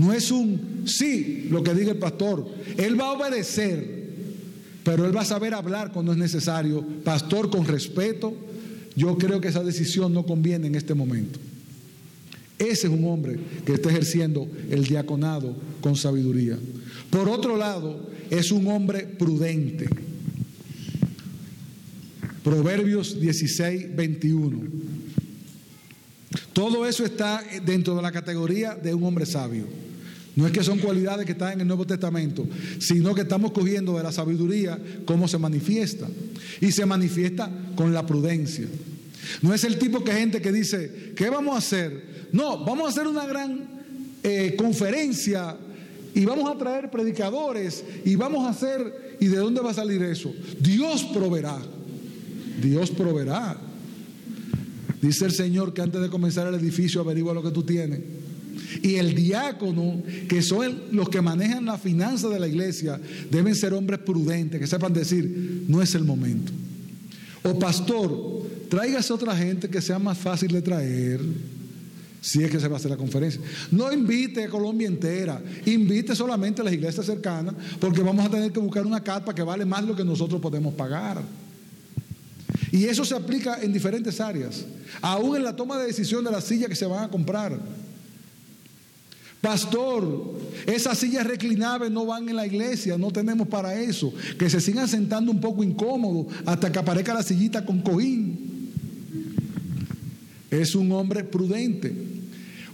No es un sí lo que diga el pastor. Él va a obedecer, pero él va a saber hablar cuando es necesario. Pastor, con respeto, yo creo que esa decisión no conviene en este momento. Ese es un hombre que está ejerciendo el diaconado con sabiduría. Por otro lado, es un hombre prudente. Proverbios 16, 21. Todo eso está dentro de la categoría de un hombre sabio. No es que son cualidades que están en el Nuevo Testamento, sino que estamos cogiendo de la sabiduría cómo se manifiesta. Y se manifiesta con la prudencia. No es el tipo de gente que dice, ¿qué vamos a hacer? No, vamos a hacer una gran eh, conferencia y vamos a traer predicadores y vamos a hacer, ¿y de dónde va a salir eso? Dios proveerá. Dios proveerá. Dice el Señor que antes de comenzar el edificio averigua lo que tú tienes. Y el diácono, que son los que manejan la finanza de la iglesia, deben ser hombres prudentes, que sepan decir, no es el momento. O pastor, tráigase otra gente que sea más fácil de traer. Si es que se va a hacer la conferencia. No invite a Colombia entera, invite solamente a las iglesias cercanas, porque vamos a tener que buscar una carpa que vale más lo que nosotros podemos pagar. Y eso se aplica en diferentes áreas, aún en la toma de decisión de las sillas que se van a comprar. Pastor, esas sillas reclinables no van en la iglesia, no tenemos para eso. Que se sigan sentando un poco incómodos hasta que aparezca la sillita con cojín. Es un hombre prudente.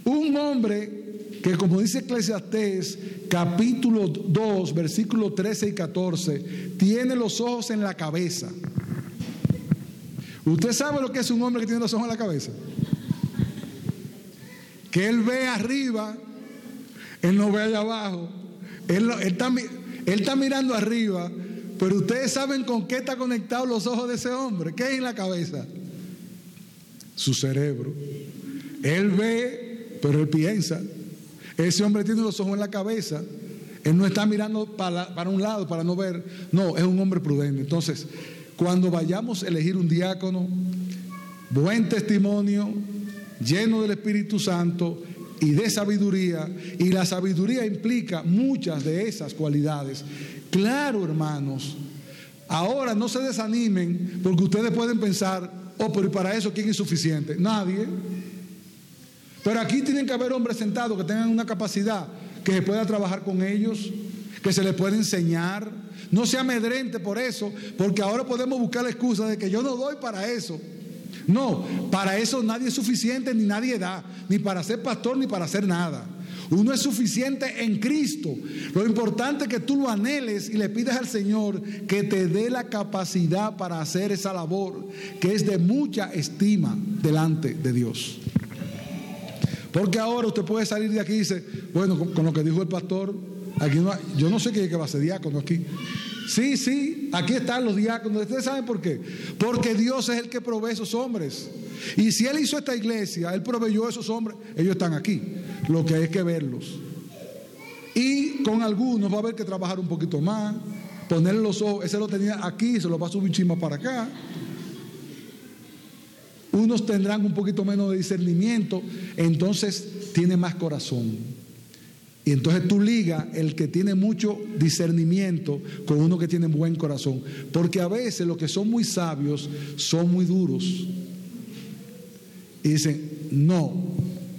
Un hombre que, como dice Eclesiastés, capítulo 2, versículos 13 y 14, tiene los ojos en la cabeza. ¿Usted sabe lo que es un hombre que tiene los ojos en la cabeza? Que él ve arriba él no ve allá abajo. Él, está, mirando arriba. Pero ustedes saben con qué está conectado los ojos de ese hombre. ¿Qué hay en la cabeza? Su cerebro. Él ve, pero él piensa. Ese hombre tiene los ojos en la cabeza. Él no está mirando para, un lado para no ver. No, es un hombre prudente. Entonces, cuando vayamos a elegir un diácono, buen testimonio, lleno del Espíritu Santo, y de sabiduría, y la sabiduría implica muchas de esas cualidades. Claro, hermanos, ahora no se desanimen porque ustedes pueden pensar, oh, pero ¿y para eso quién es suficiente? Nadie. Pero aquí tienen que haber hombres sentados que tengan una capacidad, que se pueda trabajar con ellos, que se les pueda enseñar. No se amedrente por eso, porque ahora podemos buscar la excusa de que yo no doy para eso. No, para eso nadie es suficiente ni nadie da, ni para ser pastor ni para hacer nada. Uno es suficiente en Cristo. Lo importante es que tú lo anheles y le pidas al Señor que te dé la capacidad para hacer esa labor que es de mucha estima delante de Dios. Porque ahora usted puede salir de aquí y dice, bueno, con, lo que dijo el pastor, aquí no yo no sé qué, va a ser diácono aquí. Sí, sí, aquí están los diáconos. ¿Ustedes saben por qué? Porque Dios es el que provee esos hombres. Y si Él hizo esta iglesia, Él proveyó a esos hombres, ellos están aquí. Lo que hay que verlos. Y con algunos va a haber que trabajar un poquito más, ponerle los ojos. Ese lo tenía aquí, se lo va a subir chima para acá. Unos tendrán un poquito menos de discernimiento, entonces tiene más corazón. Y entonces tú ligas el que tiene mucho discernimiento con uno que tiene buen corazón. Porque a veces los que son muy sabios son muy duros. Y dicen, no,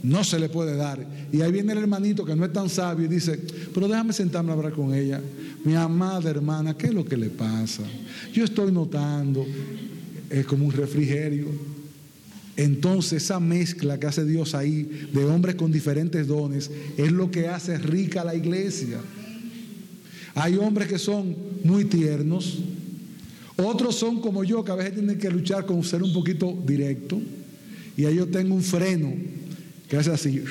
no se le puede dar. Y ahí viene el hermanito que no es tan sabio y dice, pero déjame sentarme a hablar con ella. Mi amada hermana, ¿qué es lo que le pasa? Yo estoy notando, es como un refrigerio entonces esa mezcla que hace Dios ahí de hombres con diferentes dones es lo que hace rica la iglesia. Hay hombres que son muy tiernos, otros son como yo que a veces tienen que luchar con ser un poquito directo y ahí yo tengo un freno que hace así,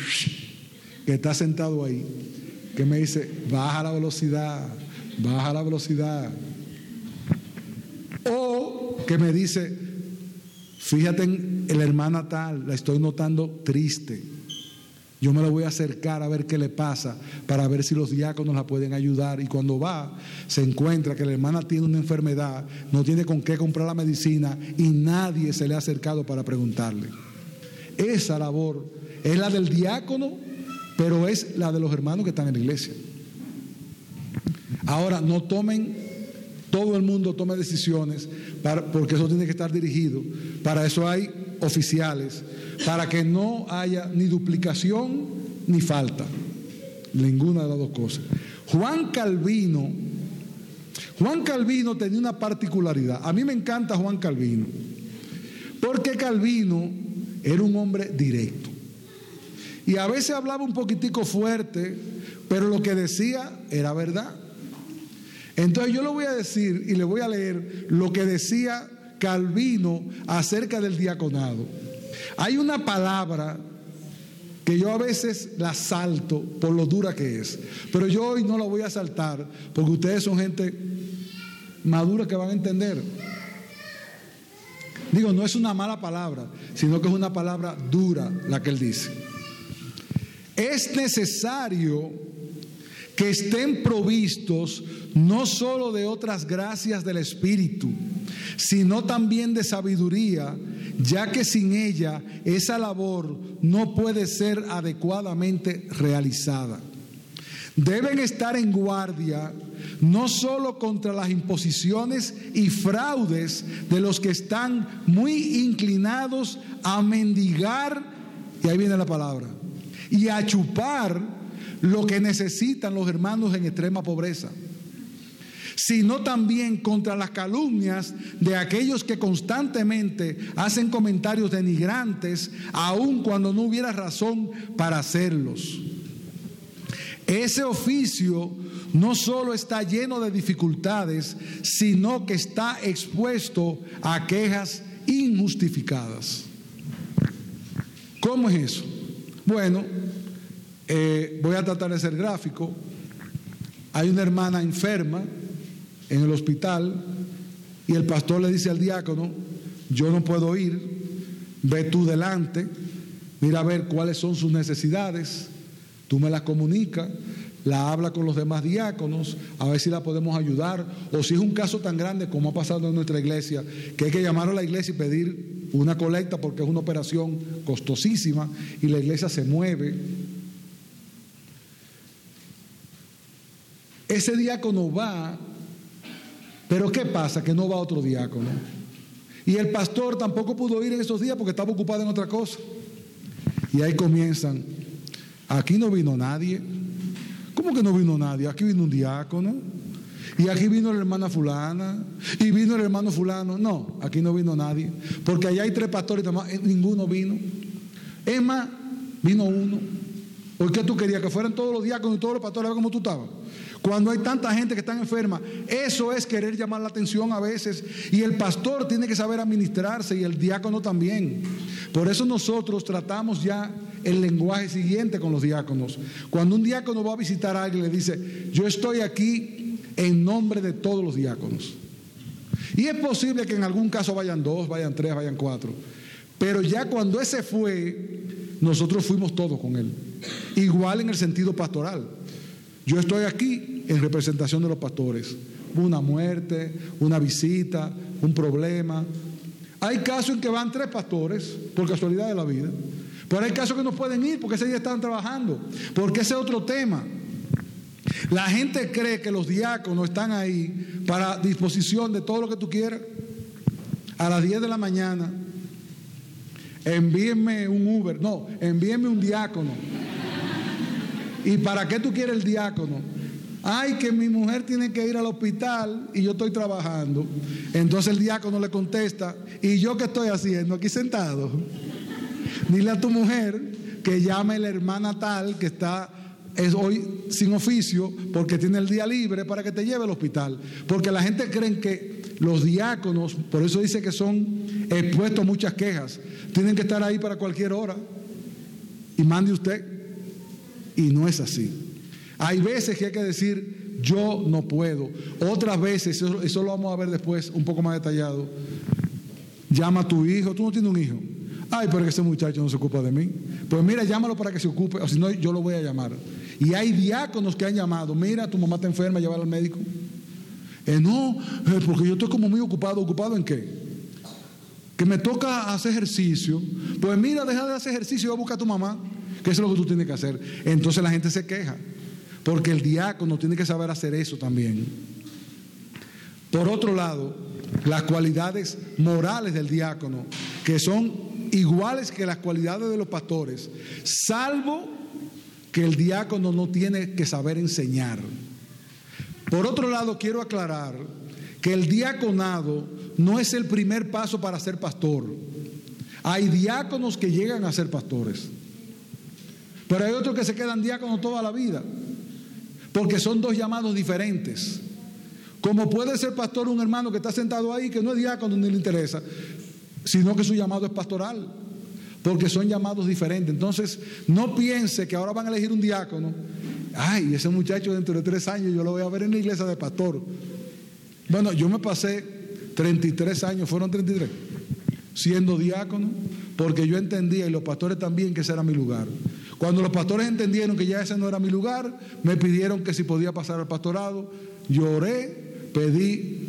que está sentado ahí, que me dice, baja la velocidad, baja la velocidad. O que me dice, Fíjate en la hermana tal, la estoy notando triste. Yo me la voy a acercar a ver qué le pasa para ver si los diáconos la pueden ayudar. Y cuando va, se encuentra que la hermana tiene una enfermedad, no tiene con qué comprar la medicina y nadie se le ha acercado para preguntarle. Esa labor es la del diácono, pero es la de los hermanos que están en la iglesia. Ahora, no tomen todo el mundo tome decisiones, porque eso tiene que estar dirigido. Para eso hay oficiales, para que no haya ni duplicación ni falta. Ninguna de las dos cosas. Juan Calvino, Juan Calvino tenía una particularidad. A mí me encanta Juan Calvino, porque Calvino era un hombre directo. Y a veces hablaba un poquitico fuerte, pero lo que decía era verdad. Entonces yo le voy a decir y le voy a leer lo que decía Calvino acerca del diaconado. Hay una palabra que yo a veces la salto por lo dura que es, pero yo hoy no la voy a saltar porque ustedes son gente madura que van a entender. Digo, no es una mala palabra, sino que es una palabra dura la que él dice. Es necesario que estén provistos no solo de otras gracias del Espíritu, sino también de sabiduría, ya que sin ella esa labor no puede ser adecuadamente realizada. Deben estar en guardia no solo contra las imposiciones y fraudes de los que están muy inclinados a mendigar, y ahí viene la palabra, y a chupar lo que necesitan los hermanos en extrema pobreza sino también contra las calumnias de aquellos que constantemente hacen comentarios denigrantes, aun cuando no hubiera razón para hacerlos. Ese oficio no solo está lleno de dificultades, sino que está expuesto a quejas injustificadas. ¿Cómo es eso? Bueno, eh, voy a tratar de ser gráfico. Hay una hermana enferma en el hospital y el pastor le dice al diácono, yo no puedo ir, ve tú delante, mira a ver cuáles son sus necesidades, tú me las comunicas, la habla con los demás diáconos, a ver si la podemos ayudar, o si es un caso tan grande como ha pasado en nuestra iglesia, que hay que llamar a la iglesia y pedir una colecta porque es una operación costosísima y la iglesia se mueve. Ese diácono va pero ¿qué pasa? Que no va otro diácono. Y el pastor tampoco pudo ir en esos días porque estaba ocupado en otra cosa. Y ahí comienzan. Aquí no vino nadie. ¿Cómo que no vino nadie? Aquí vino un diácono. Y aquí vino la hermana fulana. Y vino el hermano fulano. No, aquí no vino nadie. Porque allá hay tres pastores y ninguno vino. Más, vino uno. ¿Por qué tú querías? Que fueran todos los diáconos y todos los pastores a ver cómo tú estabas. Cuando hay tanta gente que está enferma, eso es querer llamar la atención a veces. Y el pastor tiene que saber administrarse y el diácono también. Por eso nosotros tratamos ya el lenguaje siguiente con los diáconos. Cuando un diácono va a visitar a alguien, le dice, yo estoy aquí en nombre de todos los diáconos. Y es posible que en algún caso vayan dos, vayan tres, vayan cuatro. Pero ya cuando ese fue, nosotros fuimos todos con él. Igual en el sentido pastoral. Yo estoy aquí en representación de los pastores. Una muerte, una visita, un problema. Hay casos en que van tres pastores por casualidad de la vida. Pero hay casos que no pueden ir porque ese día están trabajando. Porque ese es otro tema. La gente cree que los diáconos están ahí para disposición de todo lo que tú quieras. A las 10 de la mañana, envíenme un Uber. No, envíenme un diácono. ¿Y para qué tú quieres el diácono? Ay, que mi mujer tiene que ir al hospital y yo estoy trabajando. Entonces el diácono le contesta, ¿y yo qué estoy haciendo aquí sentado? Dile a tu mujer que llame a la hermana tal que está es hoy sin oficio porque tiene el día libre para que te lleve al hospital. Porque la gente cree que los diáconos, por eso dice que son expuestos a muchas quejas, tienen que estar ahí para cualquier hora. Y mande usted. Y no es así. Hay veces que hay que decir, yo no puedo. Otras veces, eso, lo vamos a ver después un poco más detallado. Llama a tu hijo, tú no tienes un hijo. Ay, pero ese muchacho no se ocupa de mí. Pues mira, llámalo para que se ocupe, o si no, yo lo voy a llamar. Y hay diáconos que han llamado, mira, tu mamá está enferma, llévala al médico. Eh, no, eh, porque yo estoy como muy ocupado. ¿Ocupado en qué? Que me toca hacer ejercicio. Pues mira, deja de hacer ejercicio y va a buscar a tu mamá. ¿Qué es lo que tú tienes que hacer? Entonces la gente se queja, porque el diácono tiene que saber hacer eso también. Por otro lado, las cualidades morales del diácono, que son iguales que las cualidades de los pastores, salvo que el diácono no tiene que saber enseñar. Por otro lado, quiero aclarar que el diaconado no es el primer paso para ser pastor. Hay diáconos que llegan a ser pastores. Pero hay otros que se quedan diáconos toda la vida, porque son dos llamados diferentes. Como puede ser pastor un hermano que está sentado ahí, que no es diácono ni le interesa, sino que su llamado es pastoral, porque son llamados diferentes. Entonces, no piense que ahora van a elegir un diácono. Ay, ese muchacho dentro de tres años yo lo voy a ver en la iglesia de pastor. Bueno, yo me pasé 33 años, fueron 33. siendo diácono, porque yo entendía, y los pastores también, que ese era mi lugar. Cuando los pastores entendieron que ya ese no era mi lugar, me pidieron que si podía pasar al pastorado. Lloré, pedí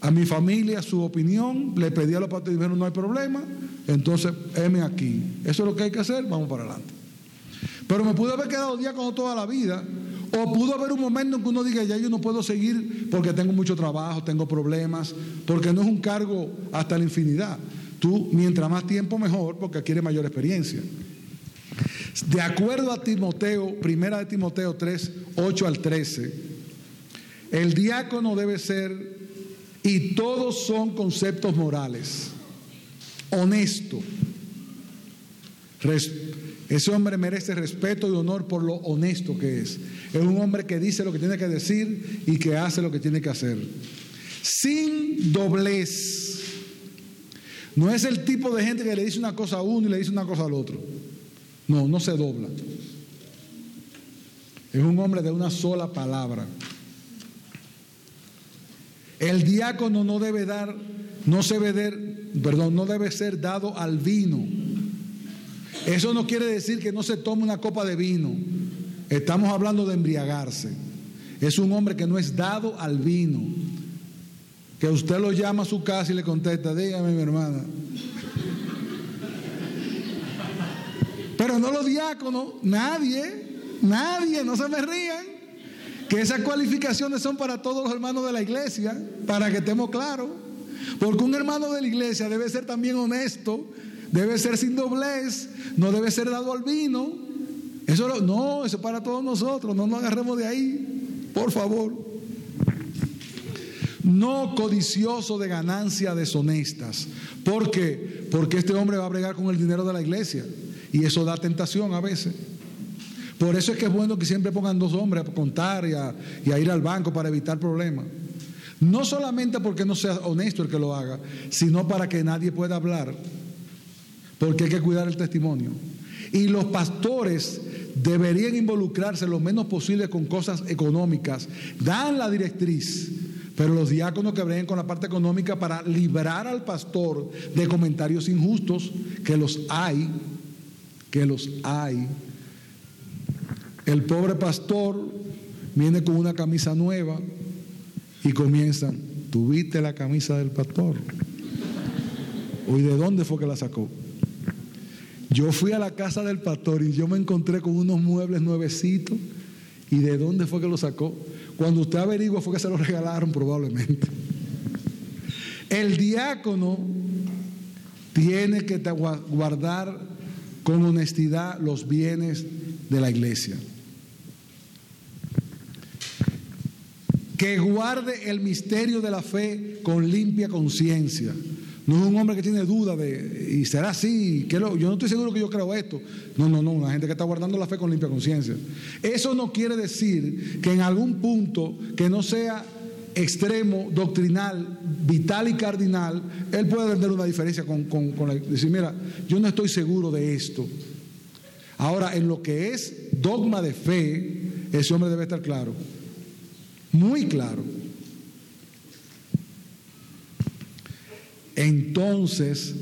a mi familia su opinión, le pedí a los pastores dijeron no hay problema, entonces heme aquí. Eso es lo que hay que hacer, vamos para adelante. Pero me pude haber quedado diácono toda la vida, o pudo haber un momento en que uno diga, ya yo no puedo seguir porque tengo mucho trabajo, tengo problemas, porque no es un cargo hasta la infinidad. Tú, mientras más tiempo, mejor, porque adquiere mayor experiencia. De acuerdo a Timoteo, primera de Timoteo 3, 8 al 13, el diácono debe ser, y todos son conceptos morales, honesto, ese hombre merece respeto y honor por lo honesto que es. Es un hombre que dice lo que tiene que decir y que hace lo que tiene que hacer. Sin doblez. No es el tipo de gente que le dice una cosa a uno y le dice una cosa al otro. No, no se dobla. Es un hombre de una sola palabra. El diácono no debe dar, no se debe, perdón, no debe ser dado al vino eso no quiere decir que no se tome una copa de vino. Estamos hablando de embriagarse. Es un hombre que no es dado al vino. Que usted lo llama a su casa y le contesta, dígame mi hermana. Pero no los diáconos, nadie, nadie, no se me rían. Que esas cualificaciones son para todos los hermanos de la iglesia, para que estemos claros. Porque un hermano de la iglesia debe ser también honesto debe ser sin doblez, no debe ser dado al vino. Eso no, eso es para todos nosotros, no nos agarremos de ahí, por favor. No codicioso de ganancias deshonestas. ¿Por qué? Porque este hombre va a bregar con el dinero de la iglesia y eso da tentación a veces. Por eso es que es bueno que siempre pongan dos hombres a contar y a, ir al banco para evitar problemas. No solamente porque no sea honesto el que lo haga, sino para que nadie pueda hablar porque hay que cuidar el testimonio. Y los pastores deberían involucrarse lo menos posible con cosas económicas. Dan la directriz, pero los diáconos que breguen con la parte económica para librar al pastor de comentarios injustos, que los hay, que los hay. El pobre pastor viene con una camisa nueva y comienzan, ¿tuviste la camisa del pastor? (laughs) ¿O de dónde fue que la sacó? Yo fui a la casa del pastor y yo me encontré con unos muebles nuevecitos. ¿Y de dónde fue que lo sacó? Cuando usted averigua fue que se lo regalaron probablemente. El diácono tiene que guardar con honestidad los bienes de la iglesia. Que guarde el misterio de la fe con limpia conciencia. No es un hombre que tiene duda de, y será así, que yo no estoy seguro que yo creo esto. No, no, no, una gente que está guardando la fe con limpia conciencia. Eso no quiere decir que en algún punto que no sea extremo, doctrinal, vital y cardinal, él puede tener una diferencia con, con, la, decir, mira, yo no estoy seguro de esto. Ahora, en lo que es dogma de fe, ese hombre debe estar claro, muy claro. entonces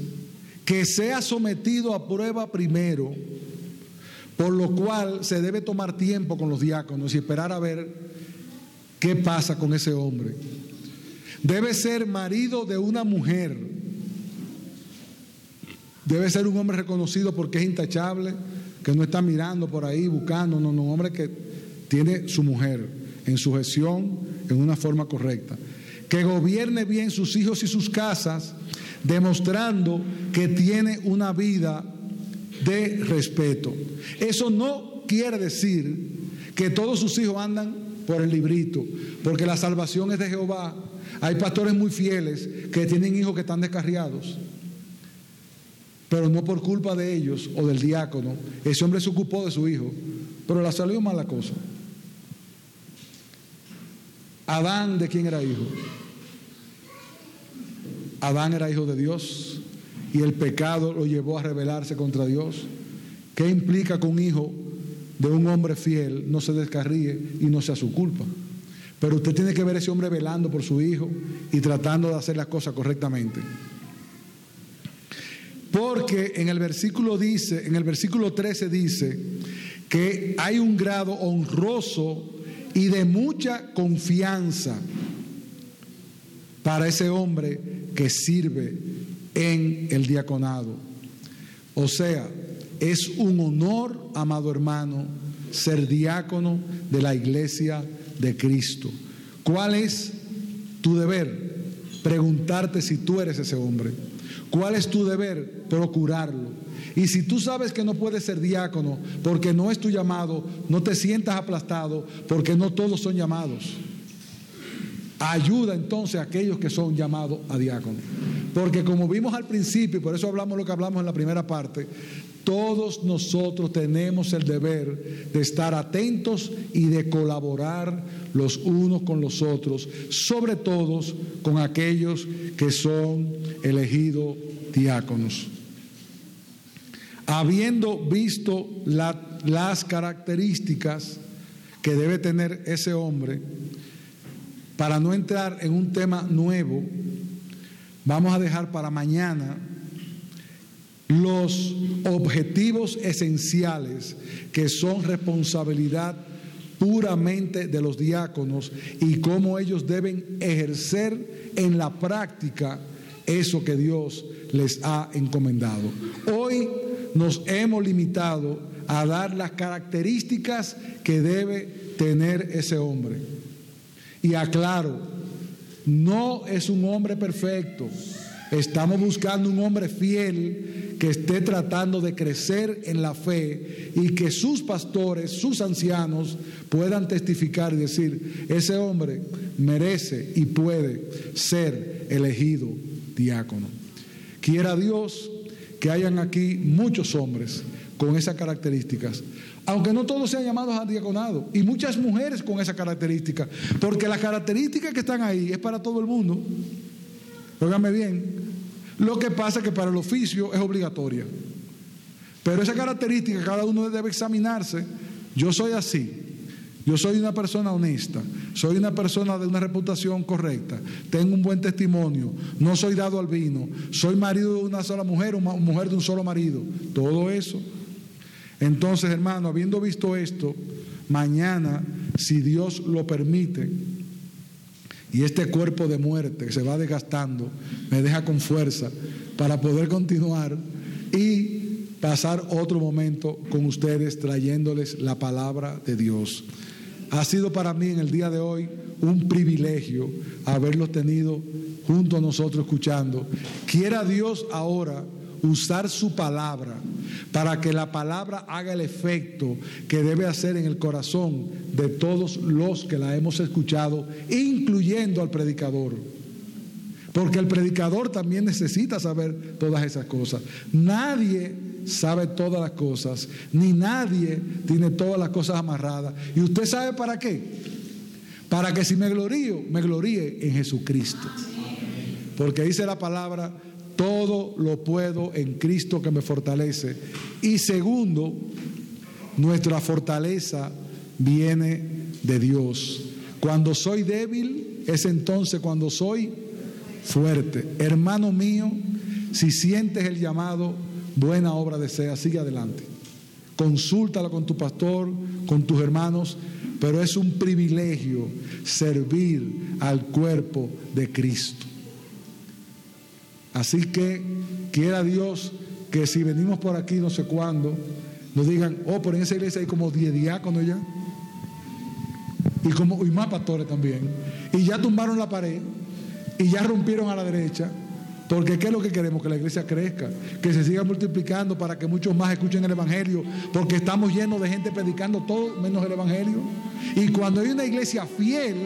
que sea sometido a prueba primero, por lo cual se debe tomar tiempo con los diáconos y esperar a ver qué pasa con ese hombre. Debe ser marido de una mujer. Debe ser un hombre reconocido porque es intachable, que no está mirando por ahí buscando, no, no, un hombre que tiene su mujer en sujeción en una forma correcta. Que gobierne bien sus hijos y sus casas demostrando que tiene una vida de respeto. Eso no quiere decir que todos sus hijos andan por el librito, porque la salvación es de Jehová. Hay pastores muy fieles que tienen hijos que están descarriados, pero no por culpa de ellos o del diácono. Ese hombre se ocupó de su hijo, pero la salió mala cosa. Adán, ¿de quién era hijo? Adán era hijo de Dios y el pecado lo llevó a rebelarse contra Dios. ¿Qué implica que un hijo de un hombre fiel no se descarríe y no sea su culpa? Pero usted tiene que ver a ese hombre velando por su hijo y tratando de hacer las cosas correctamente. Porque en el versículo dice, en el versículo 13 dice que hay un grado honroso y de mucha confianza para ese hombre que sirve en el diaconado. O sea, es un honor, amado hermano, ser diácono de la iglesia de Cristo. ¿Cuál es tu deber? Preguntarte si tú eres ese hombre. ¿Cuál es tu deber? Procurarlo. Y si tú sabes que no puedes ser diácono porque no es tu llamado, no te sientas aplastado porque no todos son llamados. Ayuda entonces a aquellos que son llamados a diácono. Porque como vimos al principio, y por eso hablamos lo que hablamos en la primera parte, todos nosotros tenemos el deber de estar atentos y de colaborar los unos con los otros, sobre todo con aquellos que son elegidos diáconos. Habiendo visto las características que debe tener ese hombre, para no entrar en un tema nuevo, vamos a dejar para mañana los objetivos esenciales que son responsabilidad puramente de los diáconos y cómo ellos deben ejercer en la práctica eso que Dios les ha encomendado. Hoy nos hemos limitado a dar las características que debe tener ese hombre. Y aclaro, no es un hombre perfecto. Estamos buscando un hombre fiel que esté tratando de crecer en la fe y que sus pastores, sus ancianos puedan testificar y decir, ese hombre merece y puede ser elegido diácono. Quiera Dios que hayan aquí muchos hombres con esas características, aunque no todos sean llamados a diaconado, y muchas mujeres con esas características, porque las características que están ahí es para todo el mundo. Óigame bien, lo que pasa es que para el oficio es obligatoria. Pero esa característica cada uno debe examinarse. Yo soy así. Yo soy una persona honesta, soy una persona de una reputación correcta, tengo un buen testimonio, no soy dado al vino, soy marido de una sola mujer o mujer de un solo marido. Todo eso. Entonces, hermano, habiendo visto esto, mañana, si Dios lo permite, y este cuerpo de muerte que se va desgastando me deja con fuerza para poder continuar y pasar otro momento con ustedes trayéndoles la palabra de Dios. Ha sido para mí en el día de hoy un privilegio haberlos tenido junto a nosotros escuchando. Quiera Dios ahora usar su palabra para que la palabra haga el efecto que debe hacer en el corazón de todos los que la hemos escuchado, incluyendo al predicador. Porque el predicador también necesita saber todas esas cosas. Nadie sabe todas las cosas, ni nadie tiene todas las cosas amarradas. ¿Y usted sabe para qué? Para que si me glorío, me gloríe en Jesucristo. Porque dice la palabra, todo lo puedo en Cristo que me fortalece. Y segundo, nuestra fortaleza viene de Dios. Cuando soy débil, es entonces cuando soy fuerte. Hermano mío, si sientes el llamado, buena obra desea, sigue adelante. Consúltalo con tu pastor, con tus hermanos, pero es un privilegio servir al cuerpo de Cristo. Así que quiera Dios que si venimos por aquí no sé cuándo, nos digan, oh, pero en esa iglesia hay como 10 diáconos ya. Y, como, y más pastores también. Y ya tumbaron la pared. Y ya rompieron a la derecha. Porque ¿qué es lo que queremos? Que la iglesia crezca, que se siga multiplicando para que muchos más escuchen el Evangelio, porque estamos llenos de gente predicando todo menos el Evangelio. Y cuando hay una iglesia fiel,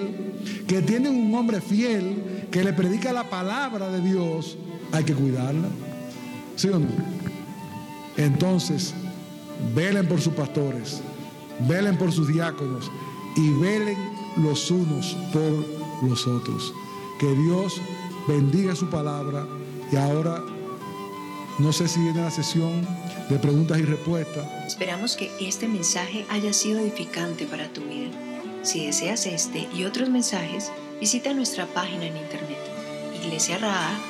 que tiene un hombre fiel, que le predica la palabra de Dios, hay que cuidarla. ¿Sí o no? Entonces, velen por sus pastores, velen por sus diáconos y velen los unos por los otros. Que Dios bendiga su palabra y ahora no sé si viene la sesión de preguntas y respuestas. Esperamos que este mensaje haya sido edificante para tu vida. Si deseas este y otros mensajes, visita nuestra página en internet iglesiaraa.org.